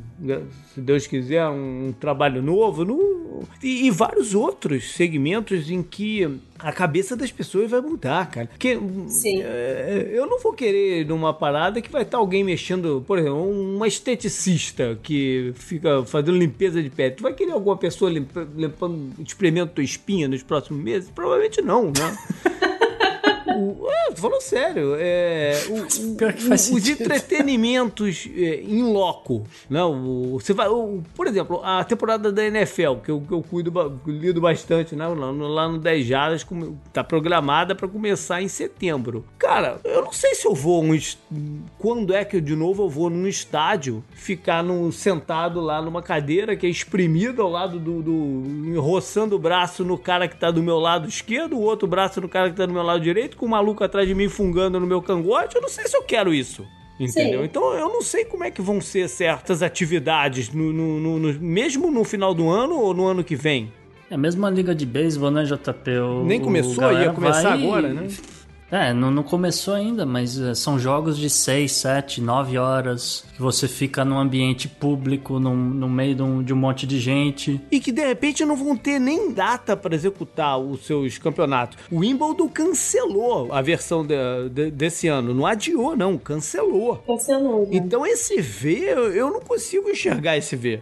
se Deus quiser, um trabalho novo. No, e, e vários outros segmentos em que a cabeça das pessoas vai mudar, cara. Porque Sim. É, eu não vou querer numa parada que vai estar alguém mexendo, por exemplo, uma esteticista que fica fazendo limpeza de pele. Tu vai querer alguma pessoa limpando, espremendo tua espinha nos próximos meses? Provavelmente não, né? *laughs* ah, tô falando sério. É, o, *laughs* Pior que faz o, os entretenimentos é, em loco. Né? O, você vai, o, por exemplo, a temporada da NFL, que eu, que eu cuido, lido bastante, né? lá, no, lá no 10 Jardas, tá programada para começar em setembro. Cara, eu não sei se eu vou. Um, quando é que de novo eu vou num estádio ficar num, sentado lá numa cadeira que é espremida ao lado do, do. roçando o braço no cara que tá do meu lado esquerdo, o outro braço no cara que tá do meu lado direito, com o maluco atrás de mim fungando no meu cangote, eu não sei se eu quero isso. Entendeu? Sim. Então eu não sei como é que vão ser certas atividades, no, no, no, mesmo no final do ano ou no ano que vem. É a mesma liga de beisebol, né, JP? O, Nem começou, ia começar vai... agora, né? É, não, não, começou ainda, mas é, são jogos de 6, 7, 9 horas que você fica num ambiente público, num, no meio de um, de um, monte de gente. E que de repente não vão ter nem data para executar os seus campeonatos. O Wimbledon cancelou a versão de, de, desse ano. Não adiou, não, cancelou. Cancelou. Né? Então esse V, eu não consigo enxergar esse V.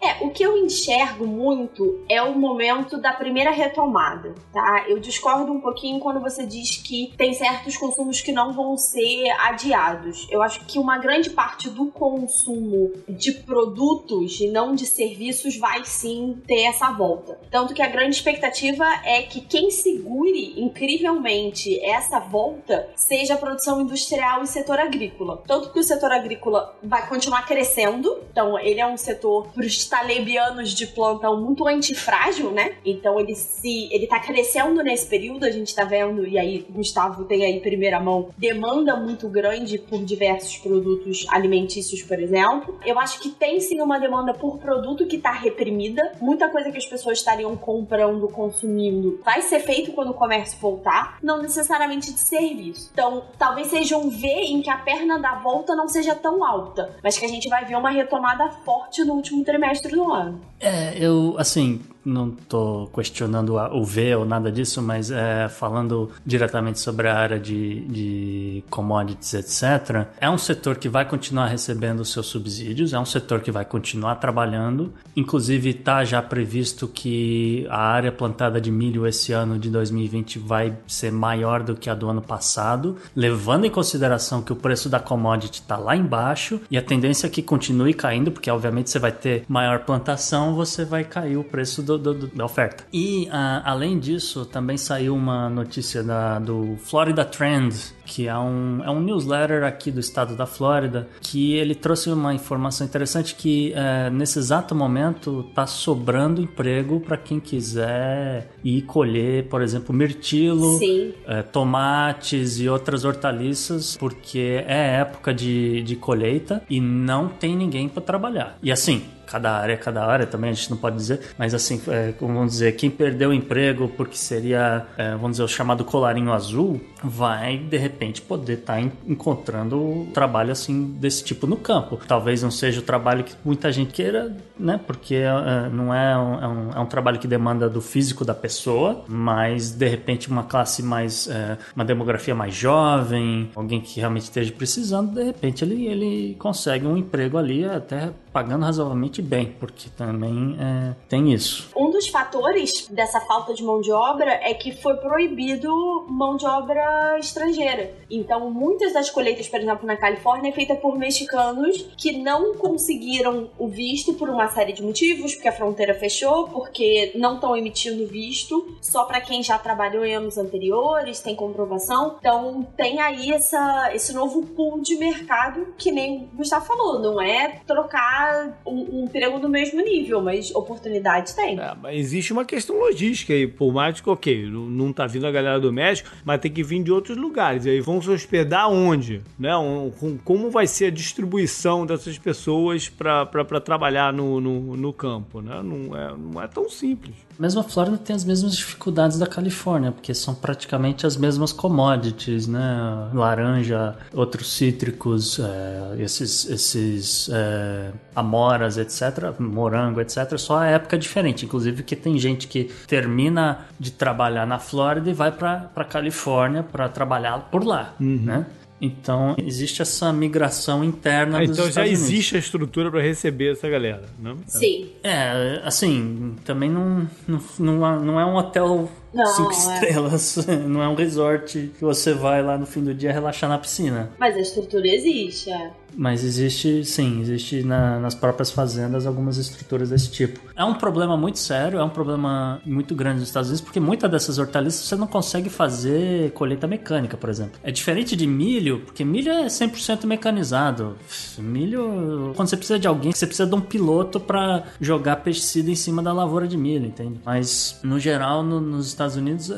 É, o que eu enxergo muito é o momento da primeira retomada, tá? Eu discordo um pouquinho quando você diz que tem certos consumos que não vão ser adiados. Eu acho que uma grande parte do consumo de produtos e não de serviços vai sim ter essa volta. Tanto que a grande expectativa é que quem segure incrivelmente essa volta seja a produção industrial e setor agrícola. Tanto que o setor agrícola vai continuar crescendo, então ele é um setor para os talebianos de plantão muito antifrágil, né? Então ele se ele tá crescendo nesse período, a gente tá vendo, e aí Gustavo tem aí primeira mão, demanda muito grande por diversos produtos alimentícios, por exemplo. Eu acho que tem sim uma demanda por produto que tá reprimida. Muita coisa que as pessoas estariam comprando, consumindo, vai ser feito quando o comércio voltar, não necessariamente de serviço. Então, talvez seja um V em que a perna da volta não seja tão alta, mas que a gente vai ver uma retomada forte no último trimestre ano. É, eu, assim, não estou questionando o V ou nada disso, mas é, falando diretamente sobre a área de, de commodities, etc., é um setor que vai continuar recebendo seus subsídios, é um setor que vai continuar trabalhando. Inclusive, está já previsto que a área plantada de milho esse ano de 2020 vai ser maior do que a do ano passado, levando em consideração que o preço da commodity está lá embaixo e a tendência é que continue caindo, porque obviamente você vai ter maior plantação, você vai cair o preço do, do, do, da oferta. E uh, além disso, também saiu uma notícia da, do Florida Trend, que é um, é um newsletter aqui do estado da Flórida, que ele trouxe uma informação interessante que é, nesse exato momento está sobrando emprego para quem quiser ir colher, por exemplo, mirtilo, é, tomates e outras hortaliças, porque é época de, de colheita e não tem ninguém para trabalhar. E assim, cada área, cada área também a gente não pode dizer, mas assim, é, vamos dizer, quem perdeu o emprego porque seria, é, vamos dizer, o chamado colarinho azul, vai de repente poder estar tá encontrando trabalho assim desse tipo no campo. Talvez não seja o trabalho que muita gente queira, né? Porque é, não é um, é um, é um, trabalho que demanda do físico da pessoa, mas de repente uma classe mais, é, uma demografia mais jovem, alguém que realmente esteja precisando, de repente ele, ele consegue um emprego ali até pagando razoavelmente bem, porque também é, tem isso. Um dos fatores dessa falta de mão de obra é que foi proibido mão de obra estrangeira. Então, muitas das colheitas, por exemplo, na Califórnia, é feita por mexicanos que não conseguiram o visto por uma série de motivos, porque a fronteira fechou, porque não estão emitindo visto só para quem já trabalhou em anos anteriores, tem comprovação. Então, tem aí essa, esse novo pool de mercado que nem o Gustavo falou, não é trocar um, um emprego do mesmo nível, mas oportunidade tem. É, mas existe uma questão logística aí, por mais que, ok, não tá vindo a galera do México, mas tem que vir de outros lugares. E aí vão se hospedar onde? Né? Um, como vai ser a distribuição dessas pessoas para trabalhar no, no, no, campo? Né? Não, é, não é tão simples. Mesmo a Flórida tem as mesmas dificuldades da Califórnia, porque são praticamente as mesmas commodities, né? Laranja, outros cítricos, é, esses, esses é, amoras, etc., morango, etc., só a época diferente. Inclusive que tem gente que termina de trabalhar na Flórida e vai para Califórnia para trabalhar por lá, uhum. né? Então, existe essa migração interna ah, dos Então já Estados existe a estrutura para receber essa galera, não? Sim. É, assim, também não, não, não, não é um hotel não, cinco é. estrelas. *laughs* Não é um resort que você vai lá no fim do dia relaxar na piscina. Mas a estrutura existe, é. Mas existe, sim, existe na, nas próprias fazendas algumas estruturas desse tipo. É um problema muito sério, é um problema muito grande nos Estados Unidos, porque muitas dessas hortaliças você não consegue fazer colheita mecânica, por exemplo. É diferente de milho, porque milho é 100% mecanizado. Milho, quando você precisa de alguém, você precisa de um piloto para jogar pesticida em cima da lavoura de milho, entende? Mas, no geral, no, nos Estados Unidos, é,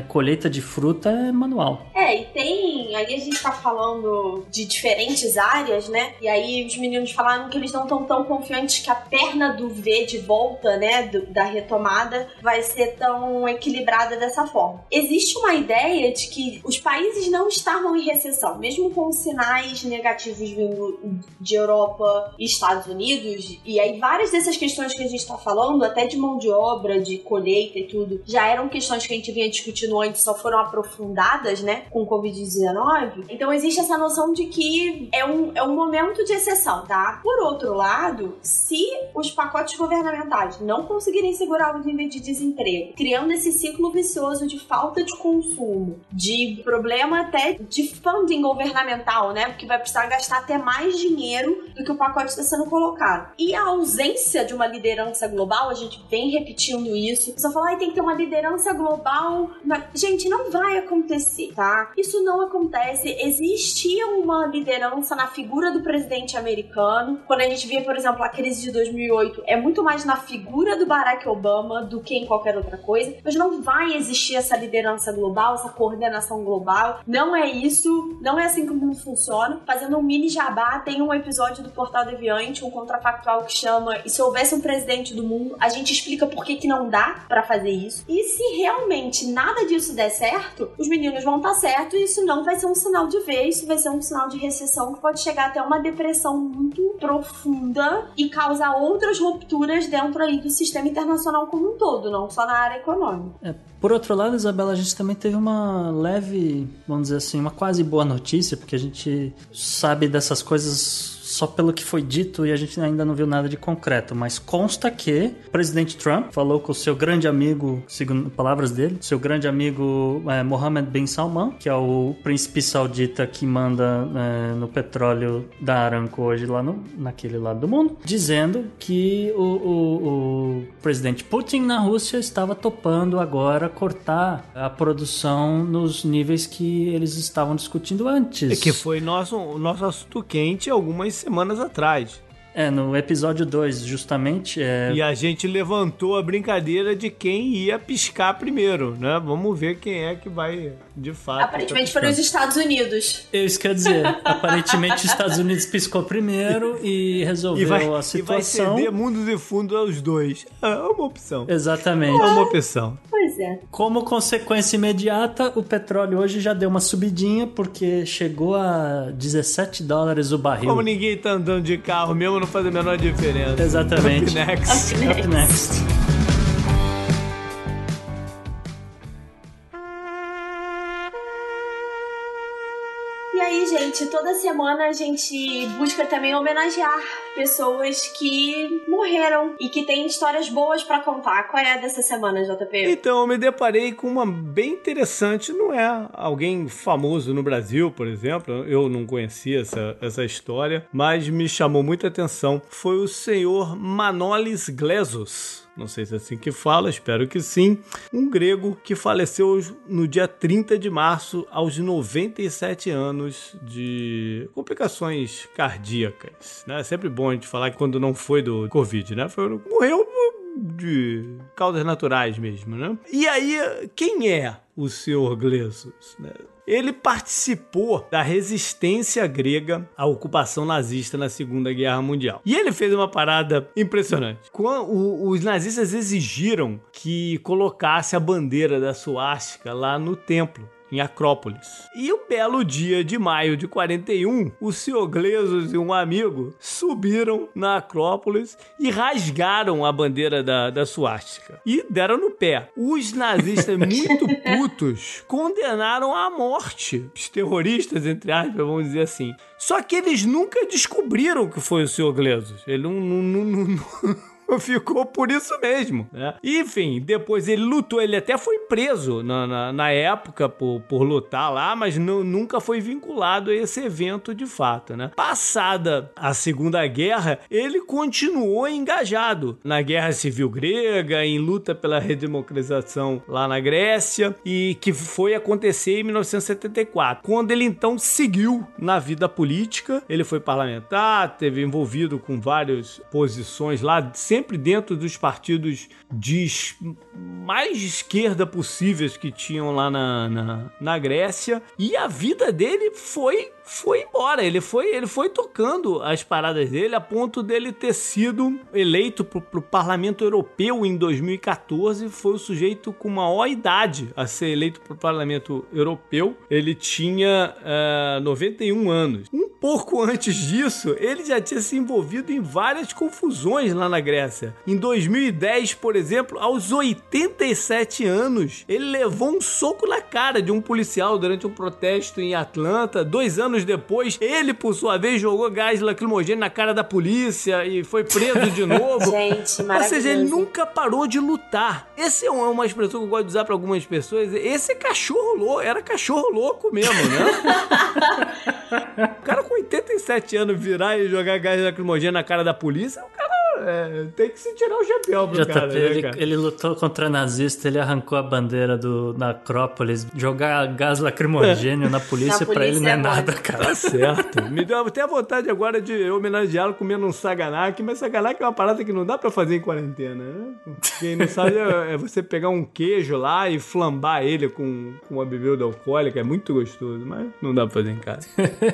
é, colheita de fruta é manual. É, e tem. Aí a gente tá falando de diferentes áreas, né? E aí os meninos falaram que eles não estão tão confiantes que a perna do V de volta, né? Do, da retomada, vai ser tão equilibrada dessa forma. Existe uma ideia de que os países não estavam em recessão, mesmo com sinais negativos vindo de Europa e Estados Unidos. E aí várias dessas questões que a gente tá falando, até de mão de obra, de colheita e tudo, já eram questões questões que a gente vinha discutindo antes só foram aprofundadas, né, com o Covid-19. Então existe essa noção de que é um, é um momento de exceção, tá? Por outro lado, se os pacotes governamentais não conseguirem segurar o nível de desemprego, criando esse ciclo vicioso de falta de consumo, de problema até de funding governamental, né, porque vai precisar gastar até mais dinheiro do que o pacote está sendo colocado. E a ausência de uma liderança global, a gente vem repetindo isso. Você fala, ah, tem que ter uma liderança global. Gente, não vai acontecer, tá? Isso não acontece. Existia uma liderança na figura do presidente americano. Quando a gente via, por exemplo, a crise de 2008, é muito mais na figura do Barack Obama do que em qualquer outra coisa. Mas não vai existir essa liderança global, essa coordenação global. Não é isso. Não é assim como funciona. Fazendo um mini jabá, tem um episódio do Portal Deviante, um contrafactual que chama E se houvesse um presidente do mundo, a gente explica por que, que não dá para fazer isso. E se realmente nada disso der certo, os meninos vão estar certo e isso não vai ser um sinal de ver, isso vai ser um sinal de recessão que pode chegar até uma depressão muito profunda e causar outras rupturas dentro aí do sistema internacional como um todo, não só na área econômica. É, por outro lado, Isabela, a gente também teve uma leve, vamos dizer assim, uma quase boa notícia, porque a gente sabe dessas coisas só pelo que foi dito e a gente ainda não viu nada de concreto, mas consta que o presidente Trump falou com o seu grande amigo, segundo palavras dele, seu grande amigo é, Mohammed bin Salman, que é o príncipe saudita que manda é, no petróleo da Aramco hoje lá no, naquele lado do mundo, dizendo que o, o, o presidente Putin na Rússia estava topando agora cortar a produção nos níveis que eles estavam discutindo antes. É que foi nosso, nosso assunto quente algumas semanas atrás. É, no episódio 2, justamente. É... E a gente levantou a brincadeira de quem ia piscar primeiro, né? Vamos ver quem é que vai, de fato. Aparentemente foram os Estados Unidos. Isso quer dizer, aparentemente os Estados Unidos piscou primeiro e resolveu e vai, a situação. E vai ceder mundos e fundos aos dois. É uma opção. Exatamente. É uma opção. Pois é. Como consequência imediata, o petróleo hoje já deu uma subidinha, porque chegou a 17 dólares o barril. Como ninguém tá andando de carro mesmo, não faz a menor diferença. Exatamente. Up next. Up next. Up next. Gente, toda semana a gente busca também homenagear pessoas que morreram e que têm histórias boas para contar. Qual é a dessa semana, JP? Então, eu me deparei com uma bem interessante. Não é alguém famoso no Brasil, por exemplo. Eu não conhecia essa, essa história, mas me chamou muita atenção. Foi o senhor Manolis Glesos não sei se é assim que fala, espero que sim, um grego que faleceu no dia 30 de março aos 97 anos de complicações cardíacas. Né? É sempre bom a gente falar que quando não foi do Covid, né? Foi, morreu de causas naturais mesmo, né? E aí, quem é o senhor Glesos? Né? Ele participou da resistência grega à ocupação nazista na Segunda Guerra Mundial. E ele fez uma parada impressionante. Quando os nazistas exigiram que colocasse a bandeira da suástica lá no templo em Acrópolis. E um belo dia de maio de 41, o Sr. Glesos e um amigo subiram na Acrópolis e rasgaram a bandeira da, da suástica. E deram no pé. Os nazistas, *laughs* muito putos, condenaram à morte os terroristas, entre aspas, vamos dizer assim. Só que eles nunca descobriram que foi o Sr. Glesos. Ele não, não, não, não *laughs* ficou por isso mesmo, né? Enfim, depois ele lutou, ele até foi preso na, na, na época por, por lutar lá, mas nunca foi vinculado a esse evento de fato, né? Passada a Segunda Guerra, ele continuou engajado na Guerra Civil Grega, em luta pela redemocratização lá na Grécia, e que foi acontecer em 1974, quando ele então seguiu na vida política, ele foi parlamentar, teve envolvido com várias posições lá, sempre sempre dentro dos partidos de mais esquerda possíveis que tinham lá na, na, na Grécia. E a vida dele foi foi embora. Ele foi, ele foi tocando as paradas dele a ponto dele ter sido eleito para o Parlamento Europeu em 2014. Foi o sujeito com maior idade a ser eleito para o Parlamento Europeu. Ele tinha uh, eh, 91 anos. Um pouco antes disso, ele já tinha se envolvido em várias confusões lá na Grécia. Em 2010, por exemplo, aos 87 anos, ele levou um soco na cara de um policial durante um protesto em Atlanta. Dois anos anos depois, ele, por sua vez, jogou gás lacrimogêneo na cara da polícia e foi preso de novo. *laughs* Gente, Ou seja, ele nunca parou de lutar. Esse é uma expressão que eu gosto de usar para algumas pessoas. Esse cachorro louco, era cachorro louco mesmo, né? *laughs* o cara com 87 anos virar e jogar gás lacrimogêneo na cara da polícia, o cara é, tem que se tirar o chapéu pro JP, cara, né, ele, cara? ele lutou contra nazista, ele arrancou a bandeira do, da Acrópolis, jogar gás lacrimogênio na polícia, na pra ele não é, é nada, cara. Tá certo. Me deu até a vontade agora de homenageá-lo comendo um saganak, mas saganak é uma parada que não dá pra fazer em quarentena, né? Quem não sabe é, é você pegar um queijo lá e flambar ele com, com uma bebida alcoólica, é muito gostoso, mas não dá pra fazer em casa.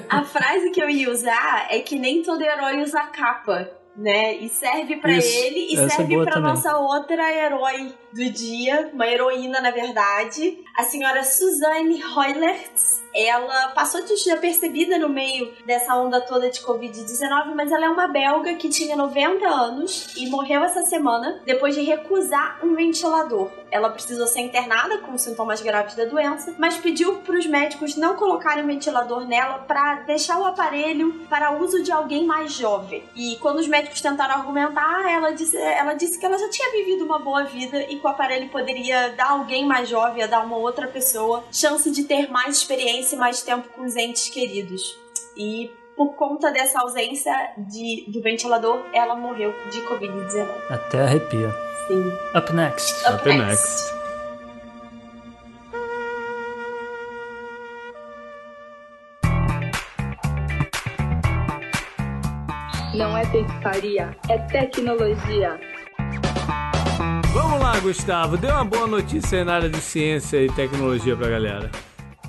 A frase que eu ia usar é que nem todo herói usa capa né? E serve para ele e Essa é serve é para nossa outra herói do dia, uma heroína na verdade, a senhora Suzanne Hoylertz. Ela passou desapercebida no meio dessa onda toda de Covid-19, mas ela é uma belga que tinha 90 anos e morreu essa semana depois de recusar um ventilador. Ela precisou ser internada com sintomas graves da doença, mas pediu para os médicos não colocarem o ventilador nela para deixar o aparelho para uso de alguém mais jovem. E quando os médicos tentaram argumentar, ela disse, ela disse que ela já tinha vivido uma boa vida e que o aparelho poderia dar alguém mais jovem, dar uma outra pessoa, chance de ter mais experiência e mais tempo com os entes queridos. E por conta dessa ausência de, do ventilador, ela morreu de Covid-19. Até arrepia. Sim. Up next. Up, Up next. Não é pescaria, é tecnologia. Vamos lá, Gustavo. Dê uma boa notícia aí na área de ciência e tecnologia pra galera.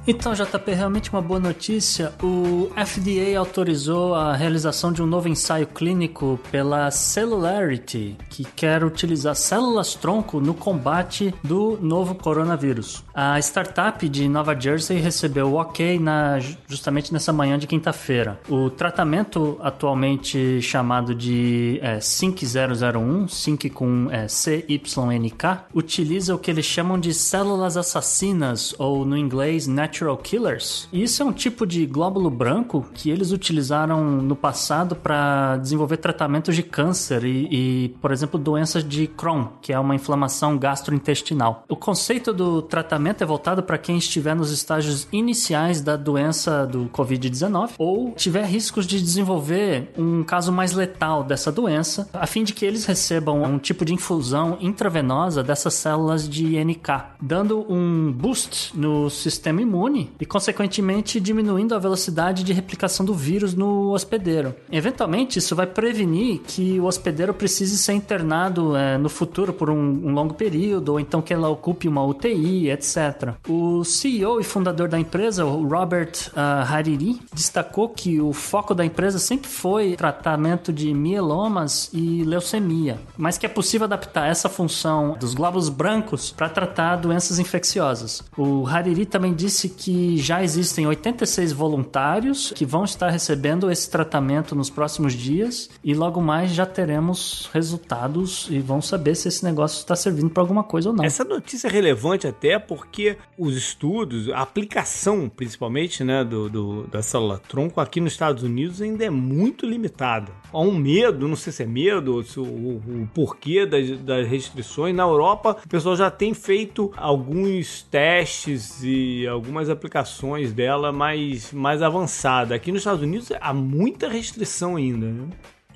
Então, JP, realmente uma boa notícia. O FDA autorizou a realização de um novo ensaio clínico pela Cellularity, que quer utilizar células-tronco no combate do novo coronavírus. A startup de Nova Jersey recebeu o ok na, justamente nessa manhã de quinta-feira. O tratamento atualmente chamado de é, SYNC001, SYNC com é, CYNK, utiliza o que eles chamam de células assassinas, ou no inglês Killers. E isso é um tipo de glóbulo branco que eles utilizaram no passado para desenvolver tratamentos de câncer e, e, por exemplo, doenças de Crohn, que é uma inflamação gastrointestinal. O conceito do tratamento é voltado para quem estiver nos estágios iniciais da doença do Covid-19 ou tiver riscos de desenvolver um caso mais letal dessa doença, a fim de que eles recebam um tipo de infusão intravenosa dessas células de NK, dando um boost no sistema imune e, consequentemente, diminuindo a velocidade de replicação do vírus no hospedeiro. Eventualmente, isso vai prevenir que o hospedeiro precise ser internado é, no futuro por um, um, longo período, ou então que ela ocupe uma UTI, etc. O CEO e fundador da empresa, o Robert uh, Hariri, destacou que o foco da empresa sempre foi tratamento de mielomas e leucemia, mas que é possível adaptar essa função dos glóbulos brancos para tratar doenças infecciosas. O Hariri também disse que já existem 86 voluntários que vão estar recebendo esse tratamento nos próximos dias e logo mais já teremos resultados e vão saber se esse negócio está servindo para alguma coisa ou não. Essa notícia é relevante até porque os estudos, a aplicação principalmente né, do, do da célula tronco aqui nos Estados Unidos ainda é muito limitada. Há um medo, não sei se é medo ou se o, o, o porquê das, das restrições. Na Europa, o pessoal já tem feito alguns testes e algumas aplicações dela mais, mais avançada. Aqui nos Estados Unidos há muita restrição ainda. Né?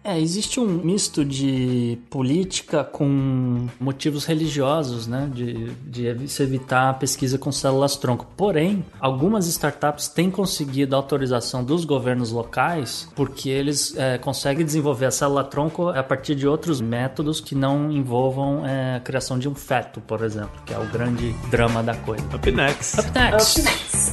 É, existe um misto de política com motivos religiosos, né? De, de se evitar a pesquisa com células-tronco. Porém, algumas startups têm conseguido a autorização dos governos locais porque eles é, conseguem desenvolver a célula-tronco a partir de outros métodos que não envolvam é, a criação de um feto, por exemplo, que é o grande drama da coisa. Up next. Up next. Up next.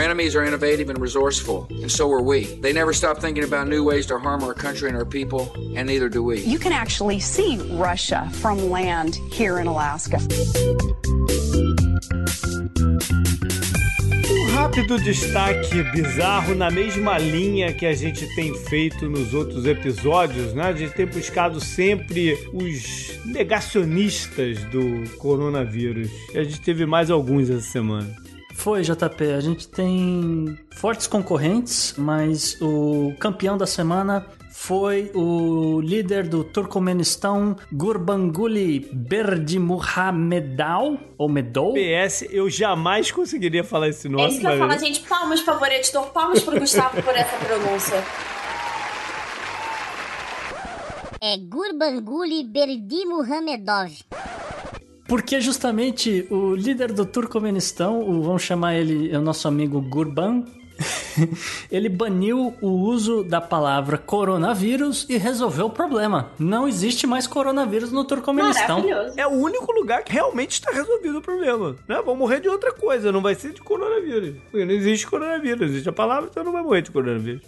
Our enemies are innovative and resourceful, and so are we. They never stop thinking about new ways to harm our country and our people, and neither do we. You can actually see Russia from land here in Alaska. Um rápido destaque bizarro na mesma linha que a gente tem feito nos outros episódios, né? A gente tem buscado sempre os negacionistas do coronavírus. E a gente teve mais alguns essa semana. Foi, JP. A gente tem fortes concorrentes, mas o campeão da semana foi o líder do Turcomenistão, Gurbanguly Berdimuhamedov, ou Medou. PS, eu jamais conseguiria falar esse nome. É isso que eu falo, gente. Palmas, por favor, editor. Palmas pro Gustavo por essa pronúncia. É Gurbanguly Berdimuhamedov. Porque justamente o líder do Turcomenistão, o, vamos chamar ele, é o nosso amigo Gurban, *laughs* ele baniu o uso da palavra coronavírus e resolveu o problema. Não existe mais coronavírus no Turcomenistão. É o único lugar que realmente está resolvido o problema. Né? Vão morrer de outra coisa, não vai ser de coronavírus. Porque não existe coronavírus, existe a palavra, então não vai morrer de coronavírus.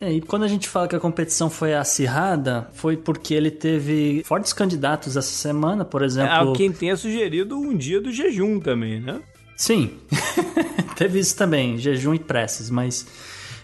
É, e quando a gente fala que a competição foi acirrada, foi porque ele teve fortes candidatos essa semana, por exemplo. É, quem tenha sugerido um dia do jejum também, né? Sim, *laughs* teve isso também, jejum e preces, mas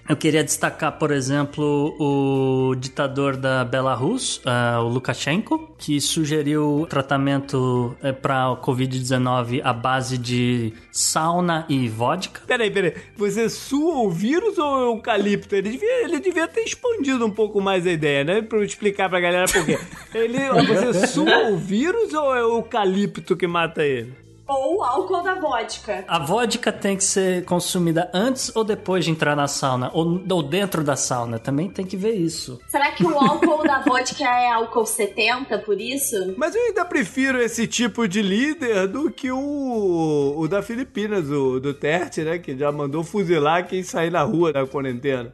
eu queria destacar, por exemplo, o ditador da Belarus, uh, o Lukashenko, que sugeriu tratamento uh, para o Covid-19 à base de sauna e vodka. Peraí, peraí. Você sua o vírus ou é eucalipto? Ele devia, ele devia ter expandido um pouco mais a ideia, né? Pra eu explicar pra galera por quê. Ele, você sua o vírus ou é o eucalipto que mata ele? Ou o álcool da vodka. A vodka tem que ser consumida antes ou depois de entrar na sauna? Ou, ou dentro da sauna? Também tem que ver isso. Será que o álcool da vodka é álcool 70, por isso? Mas eu ainda prefiro esse tipo de líder do que o, o da Filipinas, o do Terte, né? Que já mandou fuzilar quem sair na rua da quarentena.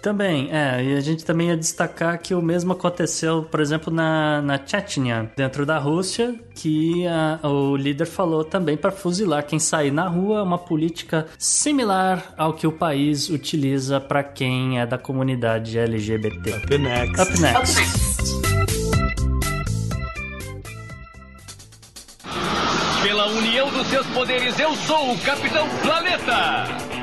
Também, é, e a gente também ia destacar que o mesmo aconteceu, por exemplo, na, na Chechnya, dentro da Rússia, que a, o líder falou também para fuzilar quem sair na rua, uma política similar ao que o país utiliza para quem é da comunidade LGBT. Up next. Up next. Up next. Pela união dos seus poderes, eu sou o Capitão Planeta!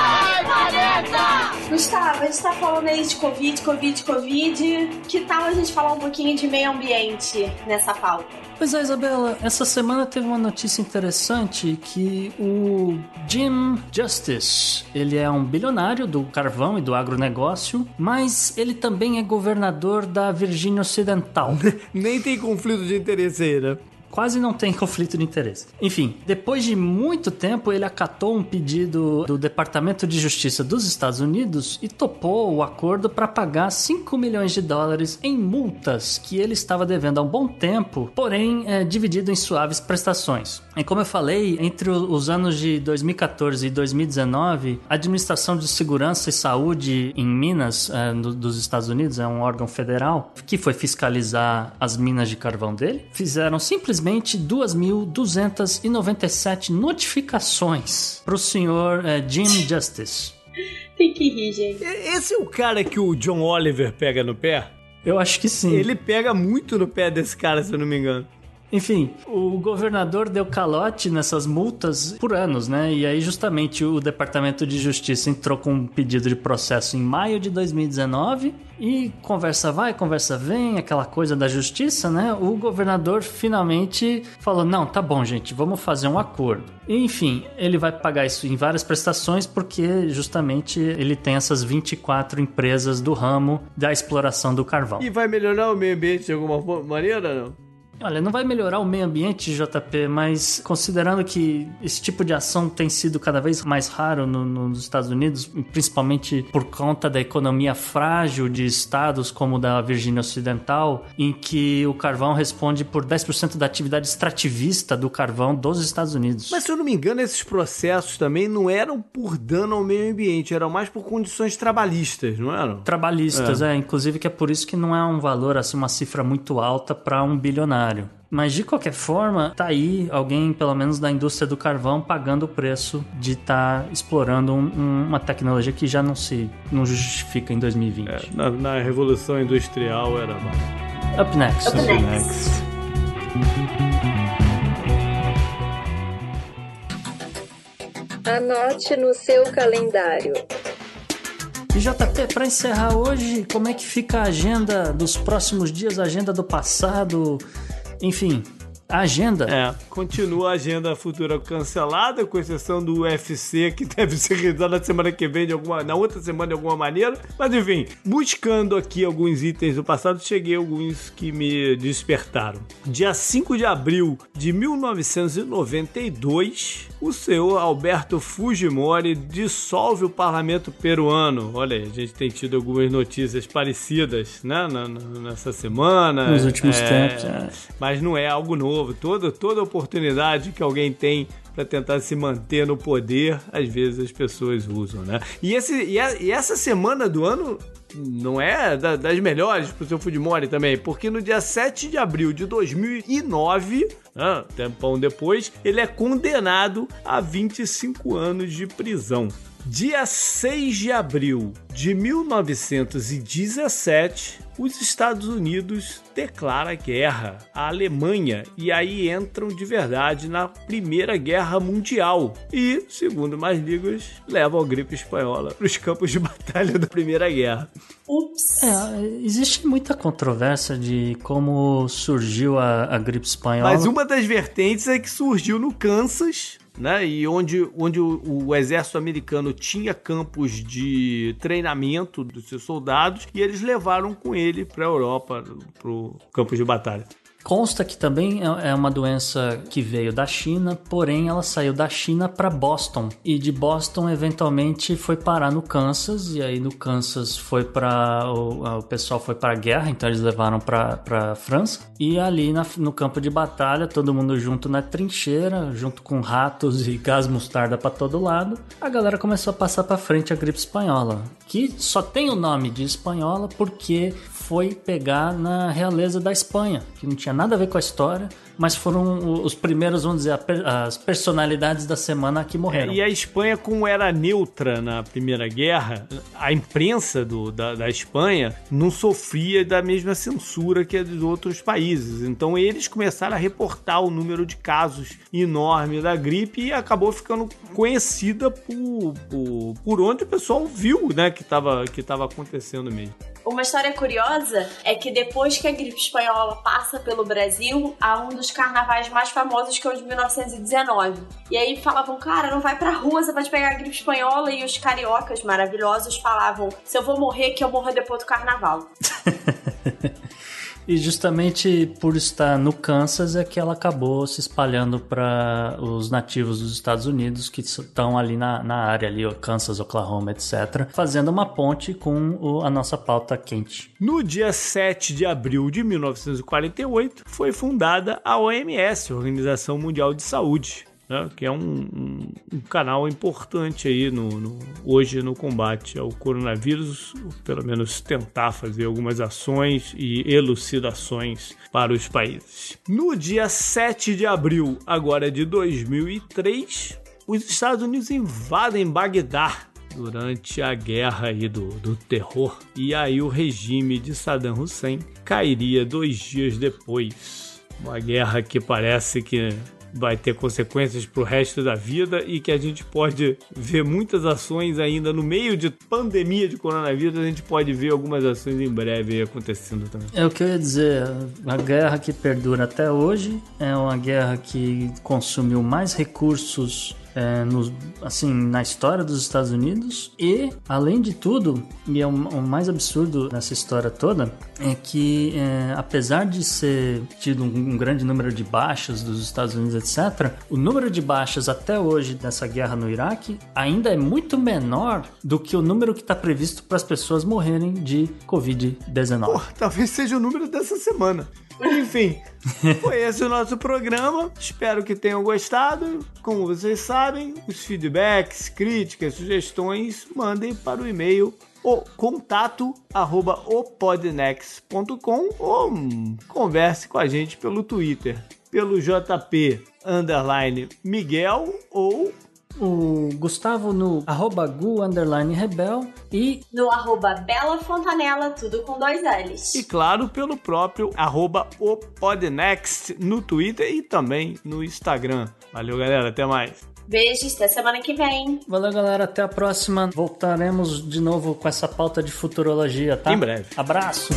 Vai, planeta! Gustavo, a gente tá falando aí de Covid, Covid, Covid. Que tal a gente falar um pouquinho de meio ambiente nessa pauta? Pois é, Isabela, essa semana teve uma notícia interessante que o Jim Justice, ele é um bilionário do carvão e do agronegócio, mas ele também é governador da Virgínia Ocidental. *laughs* Nem tem conflito de interesse aí, né? Quase não tem *laughs* conflito de interesse. Enfim, depois de muito tempo, ele acatou um pedido do Departamento de Justiça dos Estados Unidos e topou o acordo para pagar 5 milhões de dólares em multas que ele estava devendo há um bom tempo, porém é, dividido em suaves prestações. E como eu falei, entre os anos de 2014 e 2019, a Administração de Segurança e Saúde em Minas, é, dos Estados Unidos, é um órgão federal que foi fiscalizar as minas de carvão dele, fizeram simplesmente simplesmente 2.297 notificações para o senhor é, Jim Justice. Tem que rir, gente. Esse é o cara que o John Oliver pega no pé? Eu acho que sim. Ele pega muito no pé desse cara, se eu não me engano. Enfim, o governador deu calote nessas multas por anos, né? E aí, justamente, o Departamento de Justiça entrou com um pedido de processo em maio de 2019 e conversa vai, conversa vem, aquela coisa da justiça, né? O governador finalmente falou: não, tá bom, gente, vamos fazer um acordo. Enfim, ele vai pagar isso em várias prestações porque justamente ele tem essas 24 empresas do ramo da exploração do carvão. E vai melhorar o meio ambiente de alguma maneira, não? Olha, não vai melhorar o meio ambiente, JP, mas considerando que esse tipo de ação tem sido cada vez mais raro no, no, nos Estados Unidos, principalmente por conta da economia frágil de estados como o da Virgínia Ocidental, em que o carvão responde por 10% da atividade extrativista do carvão dos Estados Unidos. Mas se eu não me engano, esses processos também não eram por dano ao meio ambiente, eram mais por condições trabalhistas, não eram? Trabalhistas, é. é inclusive que é por isso que não é um valor, assim, uma cifra muito alta para um bilionário. Mas de qualquer forma, tá aí alguém, pelo menos da indústria do carvão, pagando o preço de estar tá explorando um, um, uma tecnologia que já não se não justifica em 2020. É, na, na, Revolução Industrial era mais. Up next. Up, Up next. Anote no seu calendário. E JP, para encerrar hoje, como é que fica a agenda dos próximos dias, a agenda do passado, enfim, a agenda. É, continua a agenda futura cancelada, com exceção do UFC, que *laughs* deve ser realizado na semana que vem, de alguma, na outra semana de alguma maneira. Mas enfim, buscando aqui alguns itens do passado, cheguei a alguns que me despertaram. Dia 5 de abril de 1992, o senhor Alberto Fujimori dissolve o parlamento peruano. Olha aí, a gente tem tido algumas notícias parecidas, né, nessa semana. Nos últimos é, tempos, é. Mas não é algo novo novo. Toda, toda oportunidade que alguém tem para tentar se manter no poder, às vezes as pessoas usam, né? E, esse, e, a, e essa semana do ano não é da, das melhores pro seu Fudimori também, porque no dia 7 de abril de 2009, né, tempão depois, ele é condenado a 25 anos de prisão. Dia 6 de abril de 1917, os Estados Unidos declara guerra à Alemanha e aí entram de verdade na Primeira Guerra Mundial e, segundo mais línguas, levam a gripe espanhola para os campos de *laughs* batalha da Primeira Guerra. Ups. É, existe muita controvérsia de como surgiu a, a gripe espanhola. Mas uma das vertentes é que surgiu no Kansas, né? E onde, onde o, o, exército americano tinha campos de treinamento dos seus soldados e eles levaram com ele para a Europa, para o campo de batalha. Consta que também é, é uma doença que veio da China, porém ela saiu da China para Boston. E de Boston eventualmente foi parar no Kansas e aí no Kansas foi para o, o, pessoal foi para a guerra, então eles levaram para França. E ali na, no campo de batalha todo mundo junto na trincheira, junto com ratos e gás mostarda para todo lado, a galera começou a passar para frente a gripe espanhola, que só tem o nome de espanhola porque foi pegar na realeza da Espanha, que não tinha nada a ver com a história, mas foram os primeiros, vamos dizer, as personalidades da semana que morreram. E a Espanha, como era neutra na Primeira Guerra, a imprensa do, da, da Espanha não sofria da mesma censura que a dos outros países. Então eles começaram a reportar o número de casos enorme da gripe e acabou ficando conhecida por, por, por onde o pessoal viu né, que estava que tava acontecendo mesmo. Uma história curiosa é que depois que a gripe espanhola passa pelo Brasil, há um dos carnavais mais famosos que é o de 1919. E aí falavam, cara, não vai pra rua, você pode pegar a gripe espanhola. E os cariocas maravilhosos falavam, se eu vou morrer, que eu morra depois do carnaval. *laughs* E justamente por estar no Kansas é que ela acabou se espalhando para os nativos dos Estados Unidos que estão ali na, na área ali, Kansas, Oklahoma, etc., fazendo uma ponte com o, a nossa pauta quente. No dia 7 de abril de 1948 foi fundada a OMS, Organização Mundial de Saúde né, que é um, um, um, canal importante aí no, no, hoje no combate ao coronavírus, pelo menos tentar fazer algumas ações e elucidações para os países. No dia 7 de abril, agora de 2003, os Estados Unidos invadem Bagdá durante a guerra aí do, do terror. E aí o regime de Saddam Hussein cairia dois dias depois. Uma guerra que parece que vai ter consequências para o resto da vida e que a gente pode ver muitas ações ainda no meio de pandemia de coronavírus, a gente pode ver algumas ações em breve acontecendo também. É o que eu ia dizer, a guerra que perdura até hoje é uma guerra que consumiu mais recursos é, assim, na história dos Estados Unidos. E, além de tudo, e é o, o mais absurdo nessa história toda, é que, é, apesar de ser tido um, um, grande número de baixas dos Estados Unidos, etc., o número de baixas até hoje dessa guerra no Iraque ainda é muito menor do que o número que está previsto para as pessoas morrerem de Covid-19. Talvez seja o número dessa semana. Enfim, foi esse o nosso programa. Espero que tenham gostado. Como vocês sabem, os feedbacks, críticas, sugestões, mandem para o e-mail o contato arroba opodnex.com ou converse com a gente pelo Twitter, pelo JP underline Miguel ou o Gustavo no arroba gu underline rebel e no arroba Bela Fontanella, tudo com dois L's. E claro, pelo próprio arroba o Podnext no Twitter e também no Instagram. Valeu, galera. Até mais. Beijos, até semana que vem. Valeu, galera. Até a próxima. Voltaremos de novo com essa pauta de futurologia, tá? Em breve. Abraço.